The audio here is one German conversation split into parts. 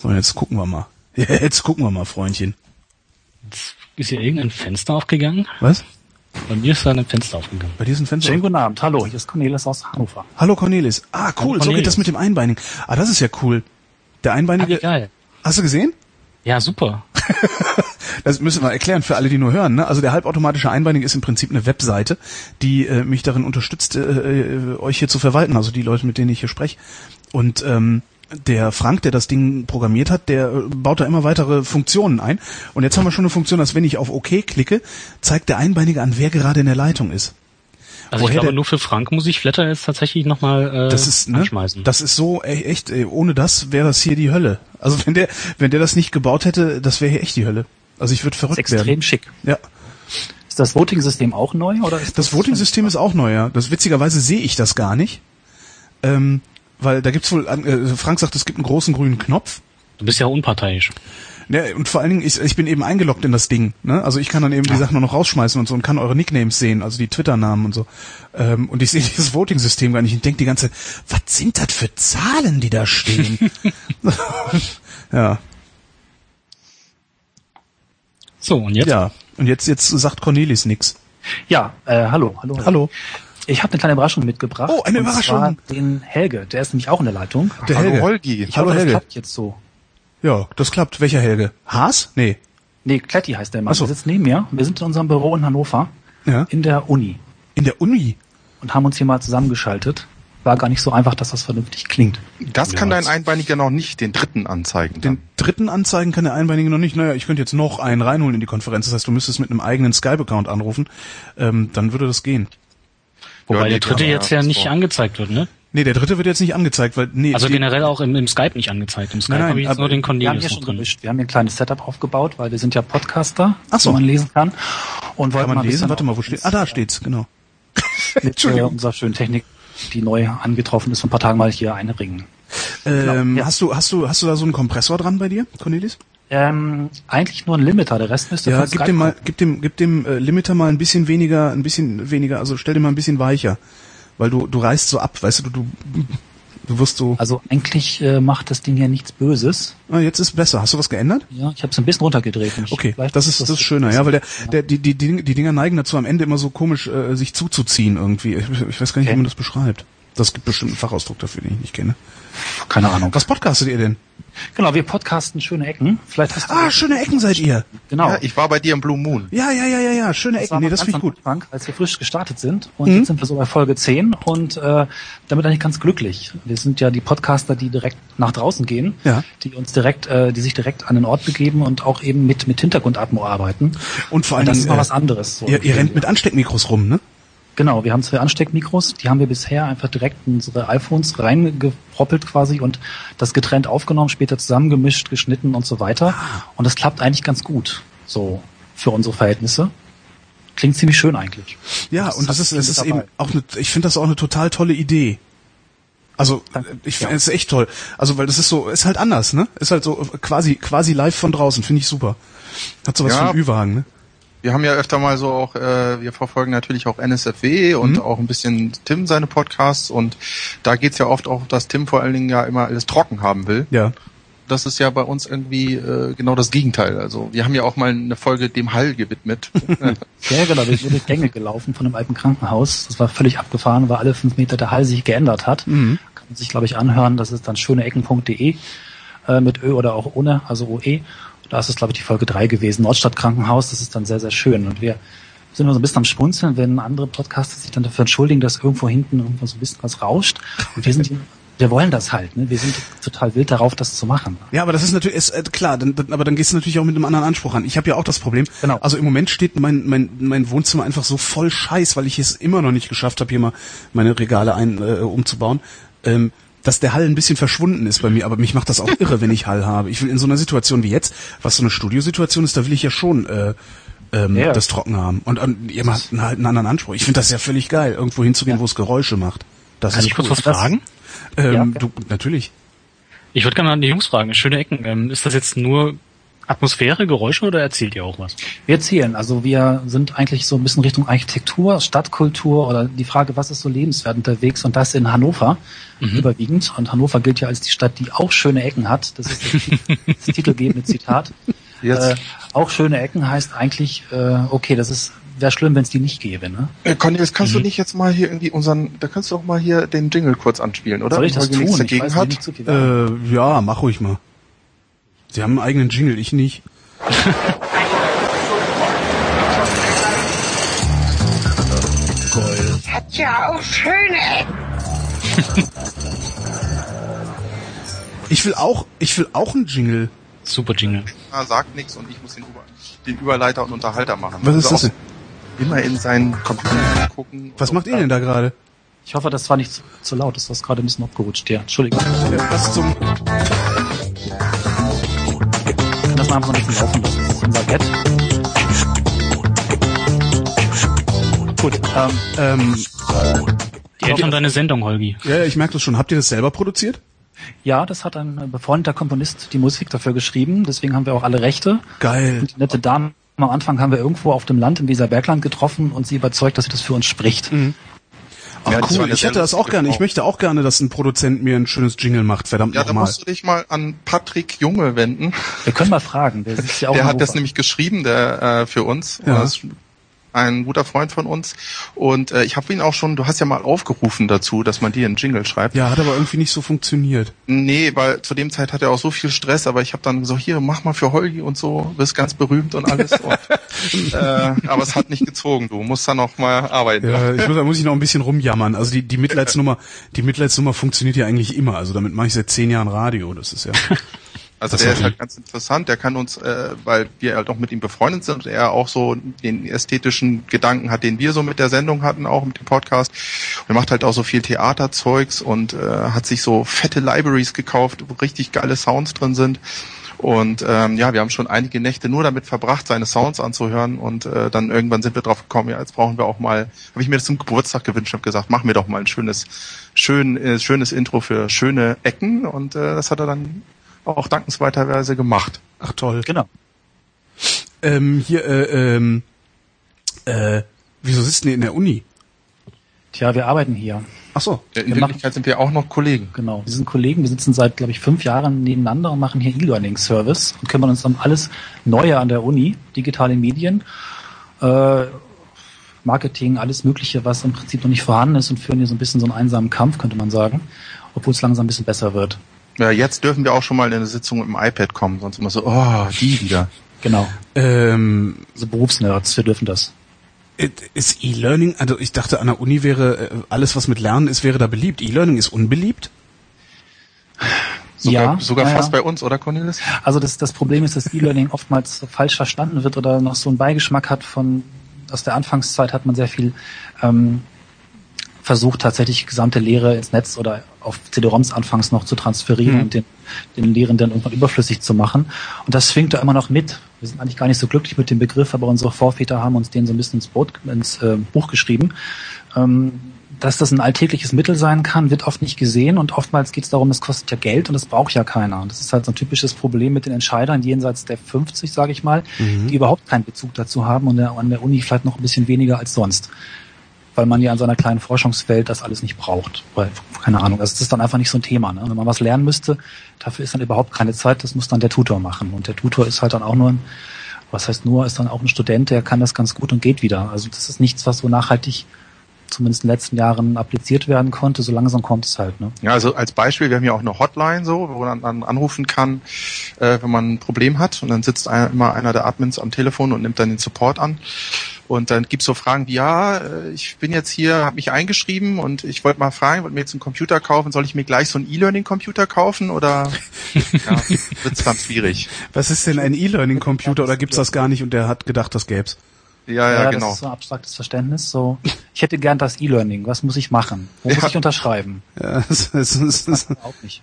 So, jetzt gucken wir mal. Jetzt gucken wir mal, Freundchen. Ist hier irgendein Fenster aufgegangen? Was? Bei mir ist da ein Fenster aufgegangen. Bei dir ist ein Fenster. Schönen guten Abend. Hallo, hier ist Cornelis aus Hannover. Hallo Cornelis. Ah, cool, Hallo, so geht Cornelis. das mit dem Einbeinigen. Ah, das ist ja cool. Der Ah, wie Einbeinige. geil. Hast du gesehen? Ja, super. Das müssen wir erklären für alle, die nur hören. Ne? Also der halbautomatische Einbeinige ist im Prinzip eine Webseite, die äh, mich darin unterstützt, äh, äh, euch hier zu verwalten, also die Leute, mit denen ich hier spreche. Und ähm, der Frank, der das Ding programmiert hat, der äh, baut da immer weitere Funktionen ein. Und jetzt haben wir schon eine Funktion, dass wenn ich auf OK klicke, zeigt der Einbeinige an, wer gerade in der Leitung ist. Also Woher ich glaube, der- nur für Frank muss ich Flatter jetzt tatsächlich nochmal äh, Das ist, ne, anschmeißen. das ist so e- echt, ey, ohne das wäre das hier die Hölle. Also wenn der, wenn der das nicht gebaut hätte, das wäre hier echt die Hölle. Also ich würde Das ist verrückt extrem werden. schick. Ja. Ist das Voting-System auch neu oder ist Das Voting-System ist auch neu, ja. Das witzigerweise sehe ich das gar nicht. Ähm, weil da gibt's wohl, äh, Frank sagt, es gibt einen großen grünen Knopf. du bist ja unparteiisch. Ja, und vor allen Dingen, ich, ich bin eben eingeloggt in das Ding. Ne? Also ich kann dann eben die Sachen nur noch rausschmeißen und so und kann eure Nicknames sehen, also die Twitter-Namen und so. Ähm, und ich sehe dieses Voting-System gar nicht. Ich denke die ganze was sind das für Zahlen, die da stehen? ja, So, und jetzt? ja. Und jetzt, jetzt sagt Cornelis nix. Ja, äh, hallo, hallo. Hallo. Ich habe eine kleine Überraschung mitgebracht. Oh, eine und Überraschung. Zwar den Helge, der ist nämlich auch in der Leitung. Der Hallo Helge. Holgi. Ich Hallo, hoffe, das Helge. klappt jetzt so. Ja, das klappt. Welcher Helge? Haas? Nee. Nee, Kletti heißt der Mann. Ach so. Der sitzt neben mir. Wir sind in unserem Büro in Hannover Ja. in der Uni In der Uni. und haben uns hier mal zusammengeschaltet. War gar nicht so einfach, dass das vernünftig klingt. Das kann dein das- Einbeiniger noch nicht den dritten anzeigen. Den dritten anzeigen kann der Einbeinige noch nicht. Naja, ich könnte jetzt noch einen reinholen in die Konferenz. Das heißt, du müsstest mit einem eigenen Skype-Account anrufen. Ähm, dann würde das gehen. Wobei Ja, der dritte jetzt ja nicht so. angezeigt wird, ne? Nee, der dritte wird jetzt nicht angezeigt, weil nee, Also generell auch im, im Skype nicht angezeigt. Im Skype Nein, nein, habe ich jetzt aber nur den Wir haben Cornelius hier schon drin. gemischt. Wir haben hier ein kleines Setup aufgebaut, weil wir sind ja Podcaster, Ach so. wo man lesen kann. Und kann man lesen. Warte mal, wo steht? Ah, da steht's, genau. mit äh, unserer schönen Technik, die neu angetroffen ist, vor ein paar Tagen mal hier einringen. Ähm, ja. Hast du hast du hast du da so einen Kompressor dran bei dir, Cornelis? Ähm, eigentlich nur ein Limiter, der Rest müsste Ja, gib dem mal, gib dem, gib dem äh, Limiter mal ein bisschen weniger, ein bisschen weniger. Also stell den mal ein bisschen weicher, weil du du reißt so ab, weißt du, du du, wirst so. Also eigentlich äh, macht das Ding ja nichts Böses. Ah, jetzt ist besser. Hast du was geändert? Ja, ich habe es ein bisschen runtergedreht. Okay, das ist das ist schöner, ja, weil der, der die die die die Dinger neigen dazu am Ende immer so komisch äh, sich zuzuziehen irgendwie. Ich, ich weiß gar nicht, Okay. wie man das beschreibt. Das gibt bestimmt einen Fachausdruck dafür, den ich nicht kenne. Keine Ahnung. Was podcastet ihr denn? Genau, wir podcasten schöne Ecken. Vielleicht hast du Ah, schöne Ecken seid ihr. genau. Ja, ich war bei dir im Blue Moon. Ja, ja, ja, ja, ja, schöne Das war Ecken. Nee, das finde ich gut. Anfang, als wir frisch gestartet sind. Und Mhm. jetzt sind wir so bei Folge 10 und äh, damit eigentlich ganz glücklich. Wir sind ja die Podcaster, die direkt nach draußen gehen, Ja. die uns direkt, äh, die sich direkt an den Ort begeben und auch eben mit, mit Hintergrundatmo arbeiten. Und vor Und allem, das ist mal äh, was anderes. So ihr, ihr rennt mit Ansteckmikros rum, ne? Genau, wir haben zwei Ansteckmikros, die haben wir bisher einfach direkt in unsere iPhones reingeproppelt quasi und das getrennt aufgenommen, später zusammengemischt, geschnitten und so weiter. Und das klappt eigentlich ganz gut, so für unsere Verhältnisse. Klingt ziemlich schön eigentlich. Ja, Das und das ist, das ist dabei. eben auch eine, ich finde das auch eine total tolle Idee. Also, ich Ja. finde es ist echt toll. Also, weil das ist so, ist halt anders, ne? Ist halt so quasi, quasi live von draußen, finde ich super. Hat sowas Ja. von Ü-Wagen, ne? Wir haben ja öfter mal so auch, äh, wir verfolgen natürlich auch NSFW und Mhm. auch ein bisschen Tim seine Podcasts und da geht's ja oft auch, dass Tim vor allen Dingen ja immer alles trocken haben will. Ja. Das ist ja bei uns irgendwie äh, genau das Gegenteil. Also wir haben ja auch mal eine Folge dem Hall gewidmet. Ja, genau, wir sind durch Gänge gelaufen von einem alten Krankenhaus. Das war völlig abgefahren, weil alle fünf Meter der Hall sich geändert hat. Mhm. Kann man sich, glaube ich, anhören. Das ist dann schöneecken.de äh, mit Ö oder auch ohne, also OE. Da ist es, glaube ich, die Folge drei gewesen. Nordstadtkrankenhaus, das ist dann sehr, sehr schön. Und wir sind immer so ein bisschen am Schmunzeln, wenn andere Podcaster sich dann dafür entschuldigen, dass irgendwo hinten irgendwo so ein bisschen was rauscht. Und wir sind, wir wollen das halt. Ne? Wir sind total wild darauf, das zu machen. Ja, aber das ist natürlich, ist, äh, klar, dann, dann, aber dann gehst du natürlich auch mit einem anderen Anspruch an. Ich habe ja auch das Problem. Genau. Also im Moment steht mein, mein, mein Wohnzimmer einfach so voll Scheiß, weil ich es immer noch nicht geschafft habe, hier mal meine Regale ein, äh, umzubauen. Ähm, dass der Hall ein bisschen verschwunden ist bei mir, aber mich macht das auch irre, wenn ich Hall habe. Ich will in so einer Situation wie jetzt, was so eine Studiosituation ist, da will ich ja schon äh, ähm, Ja. das trocken haben. Und, und ihr macht einen, halt einen anderen Anspruch. Ich finde das ja völlig geil, irgendwo hinzugehen, wo es Geräusche macht. Das Kann ist ich kurz cool. was fragen? Ähm, Ja. du, natürlich. Ich würde gerne an die Jungs fragen. Schöne Ecken. Ähm, ist das jetzt nur Atmosphäre, Geräusche oder erzählt ihr auch was? Wir erzählen, also wir sind eigentlich so ein bisschen Richtung Architektur, Stadtkultur oder die Frage, was ist so lebenswert unterwegs und das in Hannover mhm. überwiegend. Und Hannover gilt ja als die Stadt, die auch schöne Ecken hat. Das ist das, das titelgebende Zitat. Äh, auch schöne Ecken heißt eigentlich, äh, okay, das ist wäre schlimm, wenn es die nicht gäbe, ne? Äh, Cornelis, kannst mhm. du nicht jetzt mal hier irgendwie unseren, da kannst du auch mal hier den Jingle kurz anspielen, oder? Soll ich das tun? Ich weiß, hat? Nicht so viel äh, ja, mach ruhig mal. Sie haben einen eigenen Jingle, ich nicht. Gold. Hat ja auch schöne Ecken. ich will auch, ich will auch einen Jingle. Super Jingle. Ah, sagt nichts und ich muss den, Über den Überleiter und Unterhalter machen. Was ist das denn? Immer in seinen Computer gucken. Was macht ihr denn da gerade? Ich hoffe, das war nicht zu, zu laut. Das ist gerade ein bisschen abgerutscht. Ja, Entschuldigung. Ja, was zum... Das mal einfach so ein bisschen laufen lassen. Das ist unser Bett. Gut, ähm, ähm, die von deine Sendung, Holgi. Ja, ich merke das schon. Habt ihr das selber produziert? Ja, das hat ein befreundeter Komponist die Musik dafür geschrieben. Deswegen haben wir auch alle Rechte. Geil. Und die nette Dame am Anfang haben wir irgendwo auf dem Land in dieser Bergland getroffen und sie überzeugt, dass sie das für uns spricht. Mhm. Ach ja, cool, ich hätte das auch gerne. Ich möchte auch gerne, dass ein Produzent mir ein schönes Jingle macht, verdammt Ja, da musst du dich mal an Patrick Junge wenden. Wir können mal fragen. Der, sitzt ja auch der hat das nämlich geschrieben, der äh, für uns. Ja ein guter Freund von uns. Und äh, ich habe ihn auch schon, du hast ja mal aufgerufen dazu, dass man dir einen Jingle schreibt. Ja, hat aber irgendwie nicht so funktioniert. Nee, weil zu dem Zeit hat er auch so viel Stress, aber ich habe dann gesagt, hier, mach mal für Holgi und so, bist ganz berühmt und alles. und, äh, aber es hat nicht gezogen, du musst dann noch mal arbeiten. Ja, ich muss, da muss ich noch ein bisschen rumjammern. Also die, die Mitleidsnummer, die Mitleidsnummer funktioniert ja eigentlich immer. Also damit mache ich seit zehn Jahren Radio. Das ist ja. Also der ist halt ganz interessant, der kann uns, äh, weil wir halt auch mit ihm befreundet sind und er auch so den ästhetischen Gedanken hat, den wir so mit der Sendung hatten, auch mit dem Podcast. Und er macht halt auch so viel Theaterzeugs und äh, hat sich so fette Libraries gekauft, wo richtig geile Sounds drin sind. Und ähm, ja, wir haben schon einige Nächte nur damit verbracht, seine Sounds anzuhören und äh, dann irgendwann sind wir drauf gekommen, ja, jetzt brauchen wir auch mal, habe ich mir das zum Geburtstag gewünscht und gesagt, mach mir doch mal ein schönes, schön, äh, schönes Intro für schöne Ecken und äh, das hat er dann auch dankenswerterweise gemacht. Ach toll. Genau. Ähm, hier, äh, ähm, äh, wieso sitzen die in der Uni? Tja, wir arbeiten hier. Ach so. In wir Wirklichkeit machen, sind wir auch noch Kollegen. Genau. Wir sind Kollegen. Wir sitzen seit, glaube ich, fünf Jahren nebeneinander und machen hier E-Learning-Service und kümmern uns um alles Neue an der Uni, digitale Medien, äh, Marketing, alles Mögliche, was im Prinzip noch nicht vorhanden ist und führen hier so ein bisschen so einen einsamen Kampf, könnte man sagen, obwohl es langsam ein bisschen besser wird. Ja, jetzt dürfen wir auch schon mal in eine Sitzung mit dem iPad kommen, sonst immer so, oh, die wieder. Genau. Ähm, so Berufsnerds, wir dürfen das. Ist E-Learning, also ich dachte an der Uni wäre äh, alles, was mit Lernen ist, wäre da beliebt. E-Learning ist unbeliebt? Sogar, ja, sogar ja, fast ja. bei uns, oder Cornelis? Also das, das Problem ist, dass E-Learning oftmals falsch verstanden wird oder noch so einen Beigeschmack hat von, aus der Anfangszeit hat man sehr viel ähm, versucht, tatsächlich gesamte Lehre ins Netz oder auf CD-ROMs anfangs noch zu transferieren mhm. und den, den Lehrenden irgendwann überflüssig zu machen. Und das schwingt da immer noch mit. Wir sind eigentlich gar nicht so glücklich mit dem Begriff, aber unsere Vorväter haben uns den so ein bisschen ins, Boot, ins äh, Buch geschrieben. Ähm, dass das ein alltägliches Mittel sein kann, wird oft nicht gesehen und oftmals geht es darum, es kostet ja Geld und das braucht ja keiner. Und das ist halt so ein typisches Problem mit den Entscheidern jenseits der 50, sage ich mal, mhm. die überhaupt keinen Bezug dazu haben und an der Uni vielleicht noch ein bisschen weniger als sonst weil man ja in so einer kleinen Forschungswelt das alles nicht braucht. Weil, keine Ahnung, das ist dann einfach nicht so ein Thema. Ne? Wenn man was lernen müsste, dafür ist dann überhaupt keine Zeit, das muss dann der Tutor machen. Und der Tutor ist halt dann auch nur ein, was heißt nur, ist dann auch ein Student, der kann das ganz gut und geht wieder. Also das ist nichts, was so nachhaltig zumindest in den letzten Jahren appliziert werden konnte. So langsam kommt es halt. Ne? Ja, also als Beispiel, wir haben ja auch eine Hotline, so, wo man dann anrufen kann, äh, wenn man ein Problem hat. Und dann sitzt einer, immer einer der Admins am Telefon und nimmt dann den Support an. Und dann gibt's so Fragen wie, ja, äh, ich bin jetzt hier, habe mich eingeschrieben und ich wollte mal fragen, wollte mir jetzt einen Computer kaufen, soll ich mir gleich so einen E-Learning-Computer kaufen oder ja, wird's dann schwierig. Was ist denn ein E-Learning-Computer oder gibt's das gar nicht und der hat gedacht, das gäb's? Ja, ja, ja genau. Das ist so ein abstraktes Verständnis. So, ich hätte gern das E-Learning. Was muss ich machen? Wo ja. muss ich unterschreiben? Ja, das, das, das, das überhaupt nicht.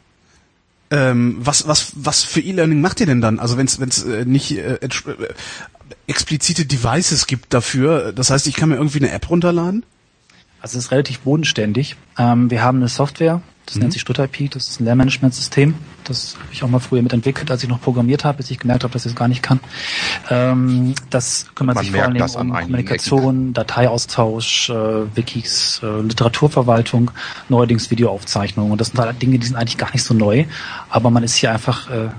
Ähm, was, was, was für E-Learning macht ihr denn dann? Also wenn es äh, nicht äh, äh, explizite Devices gibt dafür, das heißt, ich kann mir irgendwie eine App runterladen? Also es ist relativ bodenständig. Ähm, wir haben eine Software, Das mhm. nennt sich StudIP, das ist ein Lehrmanagementsystem. Das habe ich auch mal früher mitentwickelt, als ich noch programmiert habe, bis ich gemerkt habe, dass ich es gar nicht kann. Ähm, das kümmert sich vor allem um Kommunikation, Dateiaustausch, äh, Wikis, äh, Literaturverwaltung, neuerdings Videoaufzeichnungen. Und das sind halt Dinge, die sind eigentlich gar nicht so neu, aber man ist hier einfach äh,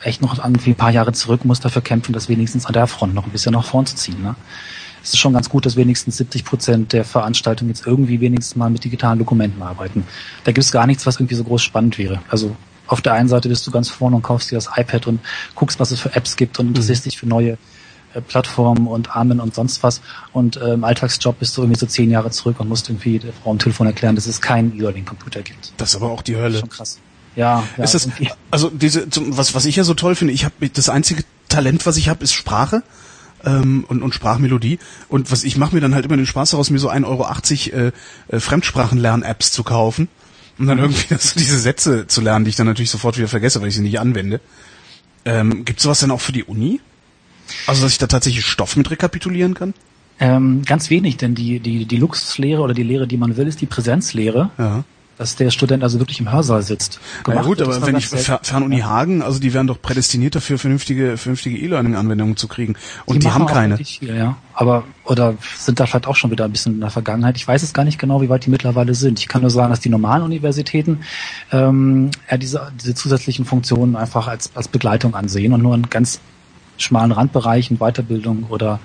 echt noch irgendwie ein paar Jahre zurück, muss dafür kämpfen, das wenigstens an der Front noch ein bisschen nach vorn zu ziehen. Ne? Es ist schon ganz gut, dass wenigstens 70 Prozent der Veranstaltungen jetzt irgendwie wenigstens mal mit digitalen Dokumenten arbeiten. Da gibt es gar nichts, was irgendwie so groß spannend wäre. Also auf der einen Seite bist du ganz vorne und kaufst dir das iPad und guckst, was es für Apps gibt und interessierst mhm. dich für neue äh, Plattformen und Armen und sonst was. Und äh, im Alltagsjob bist du irgendwie so zehn Jahre zurück und musst irgendwie der Frau am Telefon erklären, dass es keinen E-Learning-Computer gibt. Das ist aber auch die Hölle. Das ist schon krass. Ja, ja ist das, also diese, was, was ich ja so toll finde, ich habe das einzige Talent, was ich habe, ist Sprache ähm, und, und Sprachmelodie. Und was ich mache mir dann halt immer den Spaß daraus, mir so 1,80 Euro äh, äh, Fremdsprachenlern-Apps zu kaufen. Und dann irgendwie so diese Sätze zu lernen, die ich dann natürlich sofort wieder vergesse, weil ich sie nicht anwende. Ähm, Gibt sowas denn auch für die Uni? Also, dass ich da tatsächlich Stoff mit rekapitulieren kann? Ähm, ganz wenig, denn die, die, die Luxuslehre oder die Lehre, die man will, ist die Präsenzlehre. Ja dass der Student also wirklich im Hörsaal sitzt. ja gut, aber wenn ich Fernuni Hagen, also die wären doch prädestiniert dafür, vernünftige, vernünftige E-Learning-Anwendungen zu kriegen. Und die, die haben keine. Viel, ja. Aber, oder sind da vielleicht auch schon wieder ein bisschen in der Vergangenheit. Ich weiß es gar nicht genau, wie weit die mittlerweile sind. Ich kann nur sagen, dass die normalen Universitäten ähm, ja, diese, diese zusätzlichen Funktionen einfach als, als Begleitung ansehen und nur in ganz schmalen Randbereichen, Weiterbildung oder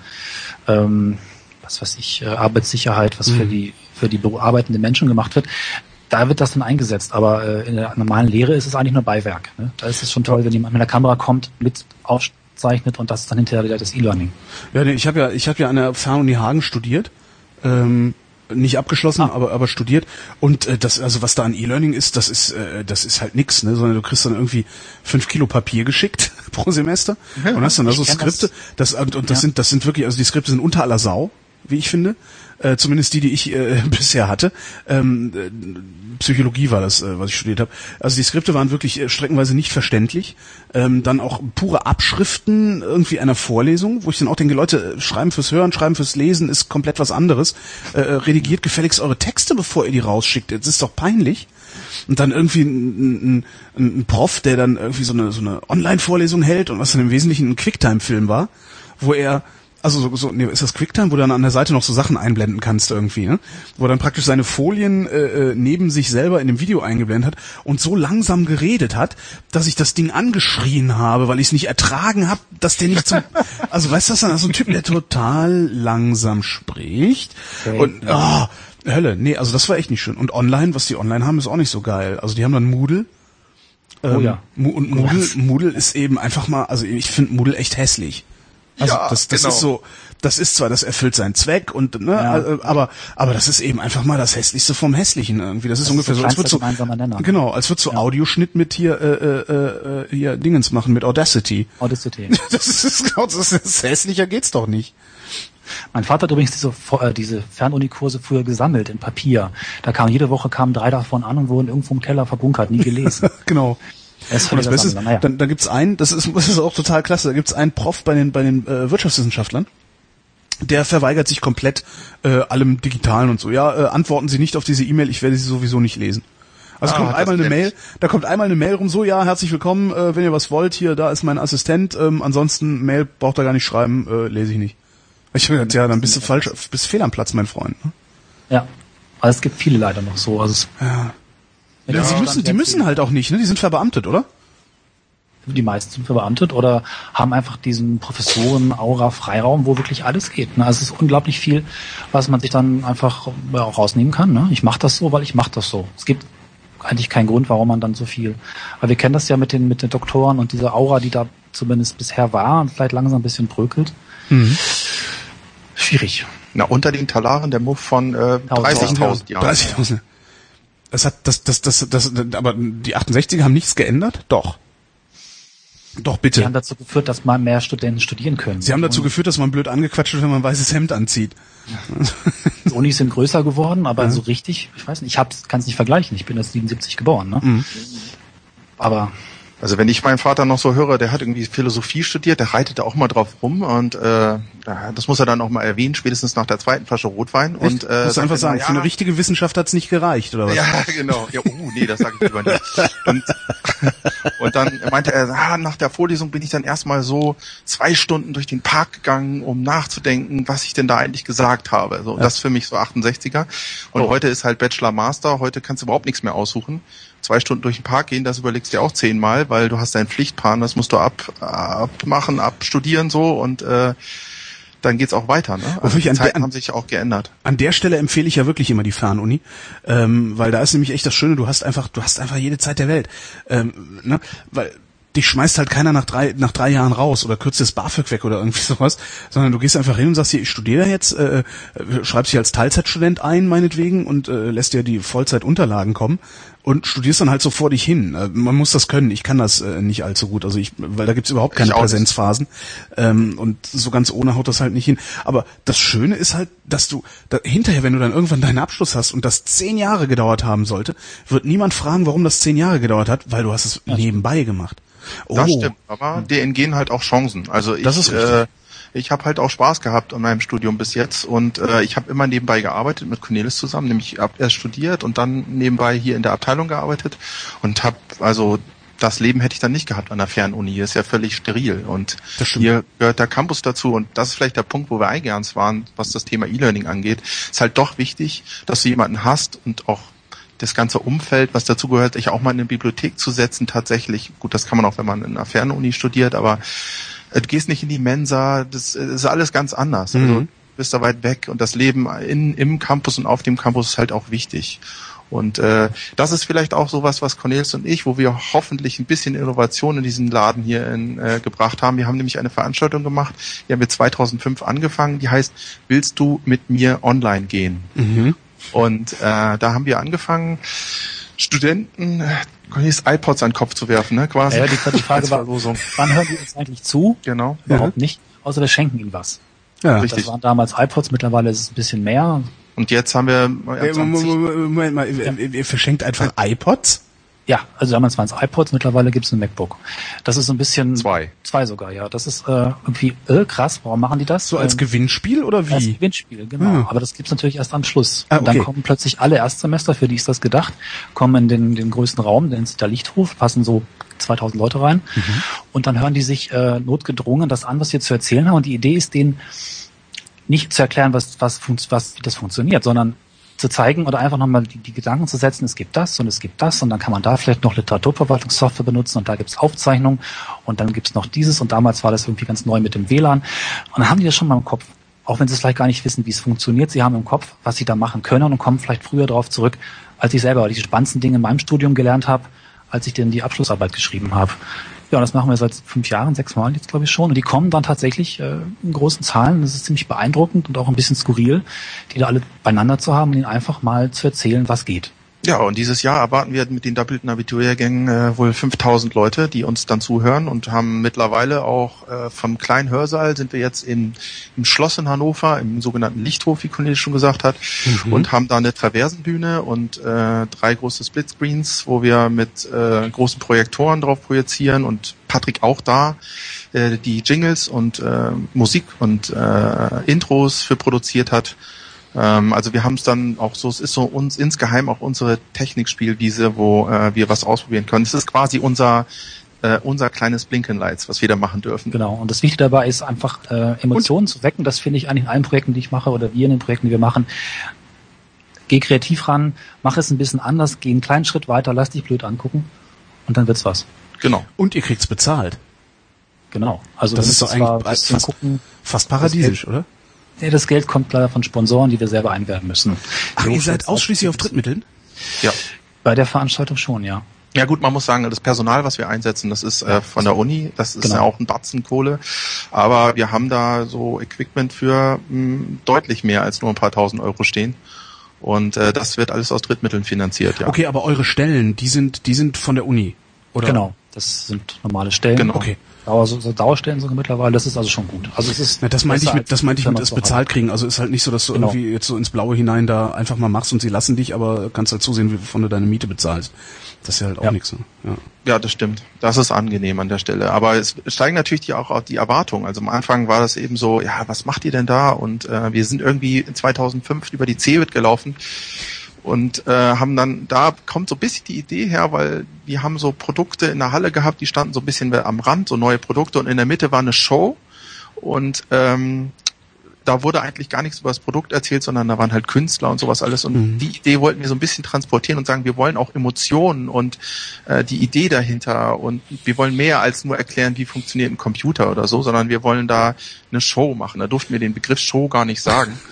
ähm, was weiß ich, äh, Arbeitssicherheit, was mhm. für die für die arbeitenden Menschen gemacht wird, da wird das dann eingesetzt. Aber äh, in der normalen Lehre ist es eigentlich nur Beiwerk. Ne? Da ist es schon toll, wenn jemand mit der Kamera kommt, mit aufzeichnet und das ist dann hinterher wieder das E-Learning. Ja, nee, ich habe ja, ich habe ja an der Fernuni Hagen studiert. Ähm, nicht abgeschlossen, ah. aber aber studiert und äh, das also was da an E-Learning ist, das ist äh, das ist halt nix, ne, sondern du kriegst dann irgendwie fünf Kilo Papier geschickt pro Semester ja, und hast dann also Skripte, das, das und, und das ja. sind das sind wirklich also die Skripte sind unter aller Sau, wie ich finde äh, zumindest die, die ich äh, bisher hatte. Ähm, äh, Psychologie war das, äh, was ich studiert habe. Also die Skripte waren wirklich äh, streckenweise nicht verständlich. Ähm, dann auch pure Abschriften irgendwie einer Vorlesung, wo ich dann auch denke, Leute, äh, schreiben fürs Hören, schreiben fürs Lesen ist komplett was anderes. Äh, äh, redigiert gefälligst eure Texte, bevor ihr die rausschickt. Das ist doch peinlich. Und dann irgendwie ein, ein, ein Prof, der dann irgendwie so eine, so eine Online-Vorlesung hält und was dann im Wesentlichen ein Quicktime-Film war, wo er also so, so nee, ist das QuickTime, wo du dann an der Seite noch so Sachen einblenden kannst irgendwie, ne? Wo dann praktisch seine Folien äh, äh, neben sich selber in dem Video eingeblendet hat und so langsam geredet hat, dass ich das Ding angeschrien habe, weil ich es nicht ertragen habe, dass der nicht zum Also weißt du, das ist so ein Typ, der total langsam spricht okay, und oh, Hölle, nee, also das war echt nicht schön. Und online, was die online haben, ist auch nicht so geil. Also die haben dann Moodle. Ähm, oh ja. Und Moodle, Moodle ist eben einfach mal, also ich finde Moodle echt hässlich. Also ja, das, das genau. ist so, das ist zwar, das erfüllt seinen Zweck und ne, ja. Äh, aber aber das ist eben einfach mal das hässlichste vom hässlichen irgendwie. Das ist das ungefähr ist so, als würdest du genau, als würdest du ja. Audioschnitt mit hier äh, äh, äh, hier Dingens machen mit Audacity. Audacity. Das ist genau, das ist hässlicher geht's doch nicht. Mein Vater hat übrigens diese, äh, diese Fernunikurse früher gesammelt in Papier. Da kamen jede Woche kamen drei davon an und wurden irgendwo im Keller verbunkert, nie gelesen. genau. Und das Beste ist, naja. dann, dann gibt's einen, das ist, das ist auch total klasse, da gibt's einen Prof bei den, bei den äh, Wirtschaftswissenschaftlern, der verweigert sich komplett äh, allem Digitalen und so. Ja, äh, antworten Sie nicht auf diese E-Mail, ich werde sie sowieso nicht lesen. Also ah, kommt einmal eine Mail, da kommt einmal eine Mail rum, so ja, herzlich willkommen, äh, wenn ihr was wollt, hier, da ist mein Assistent, ähm, ansonsten Mail braucht er gar nicht schreiben, äh, lese ich nicht. Ich habe gedacht, ja, dann bist du falsch, bist fehl am Platz, mein Freund. Ne? Ja, aber es gibt viele leider noch so. Also ja. Ja, sie müssen, die müssen halt auch nicht, ne? Die sind verbeamtet, oder? Die meisten sind verbeamtet oder haben einfach diesen Professoren-Aura-Freiraum, wo wirklich alles geht. Ne? Also es ist unglaublich viel, was man sich dann einfach ja, auch rausnehmen kann. Ne? Ich mache das so, weil ich mache das so. Es gibt eigentlich keinen Grund, warum man dann so viel. Weil wir kennen das ja mit den mit den Doktoren und dieser Aura, die da zumindest bisher war und vielleicht langsam ein bisschen bröckelt. Mhm. Schwierig. Na, unter den Talaren der Muff von äh, 30.000 Jahren. 30.000. Das hat, das, das, das, das, aber die 68er haben nichts geändert? Doch. Doch, bitte. Sie haben dazu geführt, dass mal mehr Studenten studieren können. Sie haben dazu geführt, dass man blöd angequatscht wird, wenn man ein weißes Hemd anzieht. Die Unis sind größer geworden, aber ja. so richtig, ich weiß nicht, ich kann es nicht vergleichen. Ich bin erst 77 geboren, ne? Mhm. Aber Also wenn ich meinen Vater noch so höre, der hat irgendwie Philosophie studiert, der reitet da auch mal drauf rum und äh, das muss er dann auch mal erwähnen, spätestens nach der zweiten Flasche Rotwein. Echt? Und äh, Musst du einfach sagen, ja, für eine richtige Wissenschaft hat's nicht gereicht, oder was? Ja, genau. Ja, uh, nee, das sage ich lieber nicht. Und, und dann meinte er, ah, nach der Vorlesung bin ich dann erstmal so zwei Stunden durch den Park gegangen, um nachzudenken, was ich denn da eigentlich gesagt habe. So, Ja. Das für mich so 68er. Und Oh. heute ist halt Bachelor Master, heute kannst du überhaupt nichts mehr aussuchen. Zwei Stunden durch den Park gehen, das überlegst du dir auch zehnmal, weil du hast deinen Pflichtplan, das musst du ab, abmachen, abstudieren so und äh, dann geht's auch weiter. Ne? Also die der- Zeiten an- haben sich auch geändert. An der Stelle empfehle ich ja wirklich immer die Fernuni, ähm, weil da ist nämlich echt das Schöne, du hast einfach, du hast einfach jede Zeit der Welt. Ähm, ne? Weil dich schmeißt halt keiner nach drei, nach drei Jahren raus oder kürzt das BAföG weg oder irgendwie sowas, sondern du gehst einfach hin und sagst hier, ich studiere jetzt, äh, äh, schreibst dich als Teilzeitstudent ein, meinetwegen, und äh, lässt dir die Vollzeitunterlagen kommen und studierst dann halt so vor dich hin. Äh, man muss das können, ich kann das äh, nicht allzu gut, also ich, weil da gibt's überhaupt keine. Präsenzphasen ähm, und so ganz ohne haut das halt nicht hin. Aber das Schöne ist halt, dass du da, hinterher, wenn du dann irgendwann deinen Abschluss hast und das zehn Jahre gedauert haben sollte, wird niemand fragen, warum das zehn Jahre gedauert hat, weil du hast es nebenbei gemacht. Oh, Das stimmt, aber dir entgehen halt auch Chancen. Also ich, Das ist richtig. äh, ich habe halt auch Spaß gehabt an meinem Studium bis jetzt und äh, ich habe immer nebenbei gearbeitet mit Cornelis zusammen, nämlich ich habe erst studiert und dann nebenbei hier in der Abteilung gearbeitet und habe also das Leben hätte ich dann nicht gehabt an der Fernuni. Ist ja völlig steril und hier gehört der Campus dazu und das ist vielleicht der Punkt, wo wir eingegangen waren, was das Thema E-Learning angeht. Ist halt doch wichtig, dass du jemanden hast und auch das ganze Umfeld, was dazu gehört, sich auch mal in eine Bibliothek zu setzen, tatsächlich, gut, das kann man auch, wenn man in einer Fernuni studiert, aber äh, du gehst nicht in die Mensa, das, äh, ist alles ganz anders. Also Mhm. du bist da weit weg und das Leben in, im Campus und auf dem Campus ist halt auch wichtig. Und äh, das ist vielleicht auch sowas, was Cornelis und ich, wo wir hoffentlich ein bisschen Innovation in diesen Laden hier in, äh, gebracht haben. Wir haben nämlich eine Veranstaltung gemacht, die haben wir 2005 angefangen, die heißt, willst du mit mir online gehen? Mhm. Und äh, da haben wir angefangen, Studenten äh, Cornelis iPods an den Kopf zu werfen, ne? Quasi. Ja, die, die Frage war, wann hören die uns eigentlich zu? Genau. Überhaupt nicht. Außer wir schenken ihnen was. Ja. Richtig. Das waren damals iPods, mittlerweile ist es ein bisschen mehr. Und jetzt haben wir Äh, Moment mal, ihr, ihr verschenkt einfach iPods? Ja, also damals waren es iPods, mittlerweile gibt es ein MacBook. Das ist so ein bisschen... Zwei. Zwei sogar, ja. Das ist äh, irgendwie äh, krass. Warum machen die das? So als Ähm, Gewinnspiel oder Als wie? Gewinnspiel, genau. Hm. Aber das gibt's natürlich erst am Schluss. Ah, Und dann okay. kommen plötzlich alle Erstsemester, für die ist das gedacht, kommen in den, den größten Raum, nennt sich der Lichthof, passen so 2000 Leute rein. Mhm. Und dann hören die sich äh, notgedrungen das an, was wir zu erzählen haben. Und die Idee ist denen nicht zu erklären, was, was, was, wie das funktioniert, sondern zu zeigen oder einfach nochmal die, die Gedanken zu setzen, es gibt das und es gibt das und dann kann man da vielleicht noch Literaturverwaltungssoftware benutzen und da gibt's Aufzeichnungen und dann gibt's noch dieses und damals war das irgendwie ganz neu mit dem WLAN. Und dann haben die das schon mal im Kopf, auch wenn sie es vielleicht gar nicht wissen, wie es funktioniert, sie haben im Kopf, was sie da machen können und kommen vielleicht früher darauf zurück, als ich selber die spannendsten Dinge in meinem Studium gelernt habe, als ich denn die Abschlussarbeit geschrieben habe. Ja, das machen wir seit fünf Jahren, sechs Mal jetzt glaube ich schon. Und die kommen dann tatsächlich äh, in großen Zahlen. Das ist ziemlich beeindruckend und auch ein bisschen skurril, die da alle beieinander zu haben und ihnen einfach mal zu erzählen, was geht. Ja, und dieses Jahr erwarten wir mit den doppelten Abiturjahrgängen äh, wohl 5000 Leute, die uns dann zuhören und haben mittlerweile auch äh, vom kleinen Hörsaal sind wir jetzt im, im Schloss in Hannover, im sogenannten Lichthof, wie Cornelis schon gesagt hat, und haben da eine Traversenbühne und äh, drei große Splitscreens, wo wir mit äh, großen Projektoren drauf projizieren und Patrick auch da äh, die Jingles und äh, Musik und äh, Intros für produziert hat. Ähm, also wir haben es dann auch so, es ist so uns insgeheim auch unsere Technikspielwiese, wo äh, wir was ausprobieren können. Es ist quasi unser äh, unser kleines Blinkenlights, was wir da machen dürfen. Genau. Und das Wichtige dabei ist einfach äh, Emotionen zu wecken. Das finde ich eigentlich in allen Projekten, die ich mache oder wir in den Projekten, die wir machen. Geh kreativ ran, mach es ein bisschen anders, geh einen kleinen Schritt weiter, lass dich blöd angucken und dann wird's was. Genau. Und ihr kriegt's bezahlt. Genau. Also Das ist zwar eigentlich fast- gucken. Fast paradiesisch, oder? Ja, das Geld kommt leider von Sponsoren, die wir selber einwerben müssen. Ach, So ihr seid ausschließlich auf Drittmitteln? Ja. Bei der Veranstaltung schon, ja. Ja gut, man muss sagen, das Personal, was wir einsetzen, das ist äh, von der Uni, das ist Genau. ja auch ein Batzen Kohle, aber wir haben da so Equipment für mh, deutlich mehr als nur ein paar tausend Euro stehen und äh, das wird alles aus Drittmitteln finanziert, ja. Okay, aber eure Stellen, die sind, die sind von der Uni. Oder? Genau, das sind normale Stellen. Genau. Okay. Dauer, so, so Dauerstellen sogar mittlerweile, das ist also schon gut. Also es ist Na, das meinte ich mit, das meinte ich mit wenn das bezahlt kriegen. Also ist halt nicht so, dass du Genau. irgendwie jetzt so ins Blaue hinein da einfach mal machst und sie lassen dich, aber kannst halt zusehen, wovon du deine Miete bezahlst. Das ist ja halt auch Ja. nichts. Ne? Ja. Ja, das stimmt. Das ist angenehm an der Stelle. Aber es steigen natürlich die auch die Erwartungen. Also am Anfang war das eben so, ja, was macht ihr denn da? Und äh, wir sind irgendwie in 2005 über die CeBIT gelaufen und äh, haben dann, da kommt so ein bisschen die Idee her, weil wir haben so Produkte in der Halle gehabt, die standen so ein bisschen am Rand, so neue Produkte und in der Mitte war eine Show und ähm, da wurde eigentlich gar nichts über das Produkt erzählt, sondern da waren halt Künstler und sowas alles. Und Mhm. die Idee wollten wir so ein bisschen transportieren und sagen, wir wollen auch Emotionen und äh, die Idee dahinter und wir wollen mehr als nur erklären, wie funktioniert ein Computer oder so, sondern wir wollen da eine Show machen. Da durften wir den Begriff Show gar nicht sagen.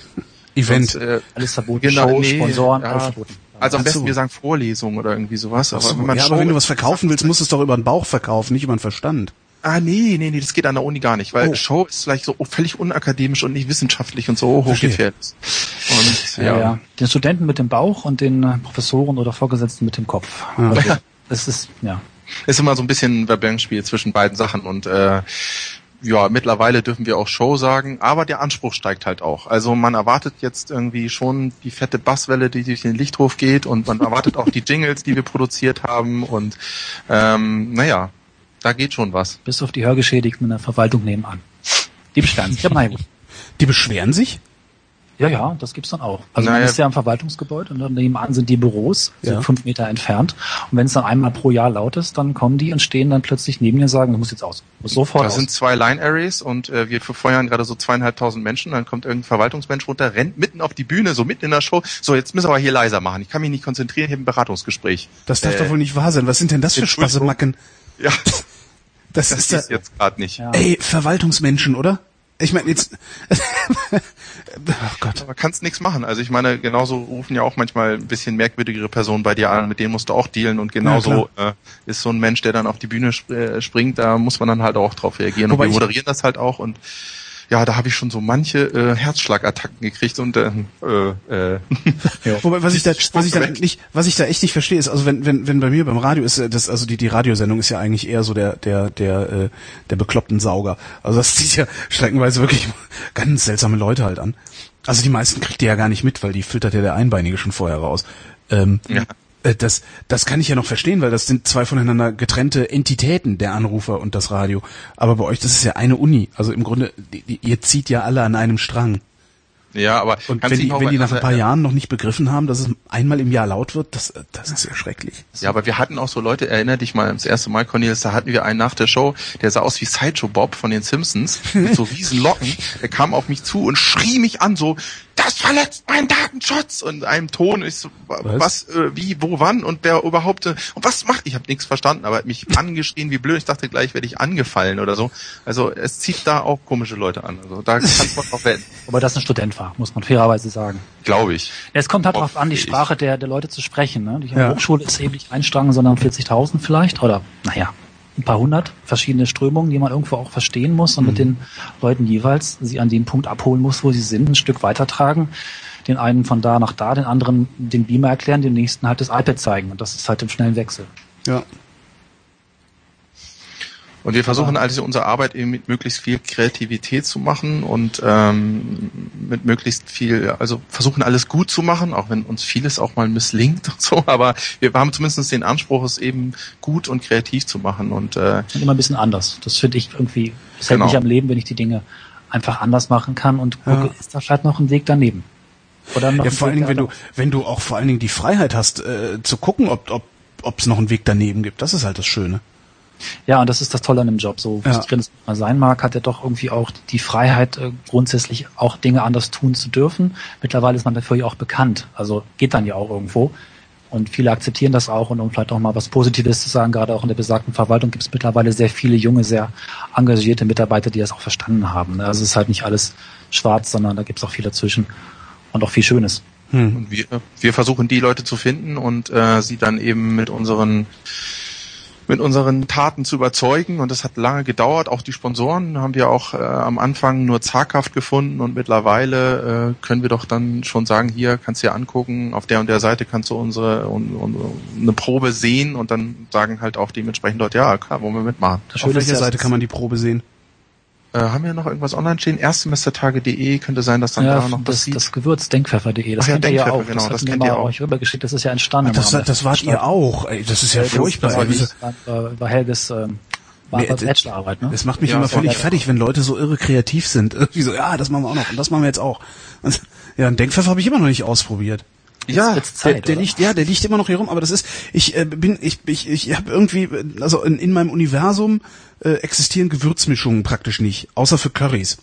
Event. Sonst, äh, Alles verboten, Genau, Show, nee, Sponsoren, ja. alles verboten. also am besten wir sagen Vorlesung oder irgendwie sowas. Aber so, wenn man ja, Show aber wenn du was verkaufen willst, musst du es doch über den Bauch verkaufen, nicht über den Verstand. Ah, nee, nee, nee, das geht an der Uni gar nicht, weil Oh. Show ist vielleicht so völlig unakademisch und nicht wissenschaftlich und so hochgefährdet. Und Ja. ja, ja. Den Studenten mit dem Bauch und den äh, Professoren oder Vorgesetzten mit dem Kopf. Also, das ist, ja. ist immer so ein bisschen ein Verbank-Spiel zwischen beiden Sachen und äh, ja, mittlerweile dürfen wir auch Show sagen, aber der Anspruch steigt halt auch. Also man erwartet jetzt irgendwie schon die fette Basswelle, die durch den Lichthof geht und man erwartet auch die Jingles, die wir produziert haben und ähm, naja, da geht schon was. Bis auf die Hörgeschädigten in der Verwaltung nebenan. Die beschweren sich. Die beschweren sich? Ja, ja, das gibt's dann auch. Also man Naja. ist ja im Verwaltungsgebäude und dann nebenan sind die Büros, so Ja. fünf Meter entfernt. Und wenn es dann einmal pro Jahr laut ist, dann kommen die und stehen dann plötzlich neben mir und sagen, du musst jetzt aus. Du musst sofort Da aus. sind zwei Line-Arrays und äh, wir verfeuern gerade so zweieinhalbtausend Menschen. Dann kommt irgendein Verwaltungsmensch runter, rennt mitten auf die Bühne, so mitten in der Show. So, jetzt müssen wir aber hier leiser machen. Ich kann mich nicht konzentrieren, ich habe ein Beratungsgespräch. Das darf Äh, doch wohl nicht wahr sein. Was sind denn das für. Spassemacken? Ja, Das, das ist ist da, jetzt gerade nicht. Ja. ey, Verwaltungsmenschen, oder? Ich meine jetzt, ach Gott. Aber kannst nichts machen. Also ich meine, genauso rufen ja auch manchmal ein bisschen merkwürdigere Personen bei dir an, mit denen musst du auch dealen und genauso äh, ist so ein Mensch, der dann auf die Bühne sp äh, springt, da muss man dann halt auch drauf reagieren. Wobei und wir moderieren das halt auch und ja, da habe ich schon so manche äh, Herzschlagattacken gekriegt und äh, äh, äh, Wobei, was ich da, was ich da nicht, was ich da echt nicht verstehe, ist, also wenn, wenn, wenn bei mir beim Radio ist, äh, das, also die, die Radiosendung ist ja eigentlich eher so der, der, der, äh, der bekloppten Sauger. Also das zieht ja streckenweise wirklich ganz seltsame Leute halt an. Also die meisten kriegt ihr ja gar nicht mit, weil die filtert ja der Einbeinige schon vorher raus. Ähm, Ja. Äh, Das, das kann ich ja noch verstehen, weil das sind zwei voneinander getrennte Entitäten, der Anrufer und das Radio. Aber bei euch, das ist ja eine Uni. Also im Grunde, ihr zieht ja alle an einem Strang. ja, aber Und wenn die, wenn die nach also, ein paar äh, Jahren noch nicht begriffen haben, dass es einmal im Jahr laut wird, das, das ist ja schrecklich. Ja, aber wir hatten auch so Leute, erinner dich mal das erste Mal, Cornelius, da hatten wir einen nach der Show, der sah aus wie Sideshow Bob von den Simpsons, mit so riesen Locken. Der kam auf mich zu und schrie mich an, so, das verletzt meinen Datenschutz! Und in einem Ton, ich so, wa- Was? was, äh, wie, wo, wann? Und wer überhaupt, äh, und was macht? Ich habe nichts verstanden, aber er hat mich angeschrien wie blöd. Ich dachte gleich, werde ich angefallen oder so. Also es zieht da auch komische Leute an. Also da kann man drauf wetten, Wobei das ein Student war, muss man fairerweise sagen. glaube ich. Es kommt halt darauf an, die. Sprache der, der Leute zu sprechen. Ne? Die Ja. Hochschule ist eben nicht ein Strang, sondern 40.000 vielleicht. Oder, naja, ein paar hundert verschiedene Strömungen, die man irgendwo auch verstehen muss und mit den Leuten jeweils sie an dem Punkt abholen muss, wo sie sind, ein Stück weitertragen. Den einen von da nach da, den anderen den Beamer erklären, dem nächsten halt das iPad zeigen. Und das ist halt im schnellen Wechsel. Ja. Und wir versuchen also unsere Arbeit eben mit möglichst viel Kreativität zu machen und ähm, mit möglichst viel, also versuchen alles gut zu machen, auch wenn uns vieles auch mal misslingt und so, aber wir haben zumindest den Anspruch, es eben gut und kreativ zu machen und äh, Und immer ein bisschen anders. Das finde ich irgendwie, das hält Genau. mich am Leben, wenn ich die Dinge einfach anders machen kann und gucke, Ja. ist da vielleicht noch ein Weg daneben. Oder noch Ja, vor allen Dingen, wenn du, wenn du auch vor allen Dingen die Freiheit hast, äh, zu gucken, ob, ob, ob es noch einen Weg daneben gibt. Das ist halt das Schöne. Ja, und das ist das Tolle an dem Job. So Ja. frustrierend es mal sein mag, hat er doch irgendwie auch die Freiheit, äh, grundsätzlich auch Dinge anders tun zu dürfen. Mittlerweile ist man dafür ja auch bekannt. Also geht dann ja auch irgendwo. Und viele akzeptieren das auch. Und um vielleicht auch mal was Positives zu sagen, gerade auch in der besagten Verwaltung gibt es mittlerweile sehr viele junge, sehr engagierte Mitarbeiter, die das auch verstanden haben. ne? Also es ist halt nicht alles schwarz, sondern da gibt es auch viel dazwischen. Und auch viel Schönes. Und wir, wir versuchen die Leute zu finden und äh, sie dann eben mit unseren mit unseren Taten zu überzeugen und das hat lange gedauert. Auch die Sponsoren haben wir auch äh, am Anfang nur zaghaft gefunden und mittlerweile äh, können wir doch dann schon sagen, hier kannst du dir angucken, auf der und der Seite kannst du unsere un, un, eine Probe sehen und dann sagen halt auch dementsprechend dort, ja klar, wollen wir mitmachen. Auf welcher Seite kann man die Probe sehen? Äh, haben wir noch irgendwas online stehen? Erstsemestertage.de könnte sein, dass dann ja, da noch das, was sieht. das Gewürz Denkpfeffer.de, das Ach ja, kennt ihr ja auch. genau, das, das kennt ihr auch. euch rübergeschickt, das ist ja entstanden. Das, im das wart ihr auch. Ey, das ist ja Helges, furchtbar. Das war, ey. nicht, war, Helges ähm, war Nee, Bachelorarbeit, ne? Das macht mich Ja, immer das völlig fertig, wenn Leute so irre kreativ sind. Irgendwie so, ja, das machen wir auch noch und das machen wir jetzt auch. Und, ja, einen Denkpfeffer habe ich immer noch nicht ausprobiert. Ja, Jetzt Zeit, der, der liegt, ja, der liegt immer noch hier rum, aber das ist, ich äh, bin, ich, ich, ich habe irgendwie, äh, also in, in meinem Universum äh, existieren Gewürzmischungen praktisch nicht, außer für Currys.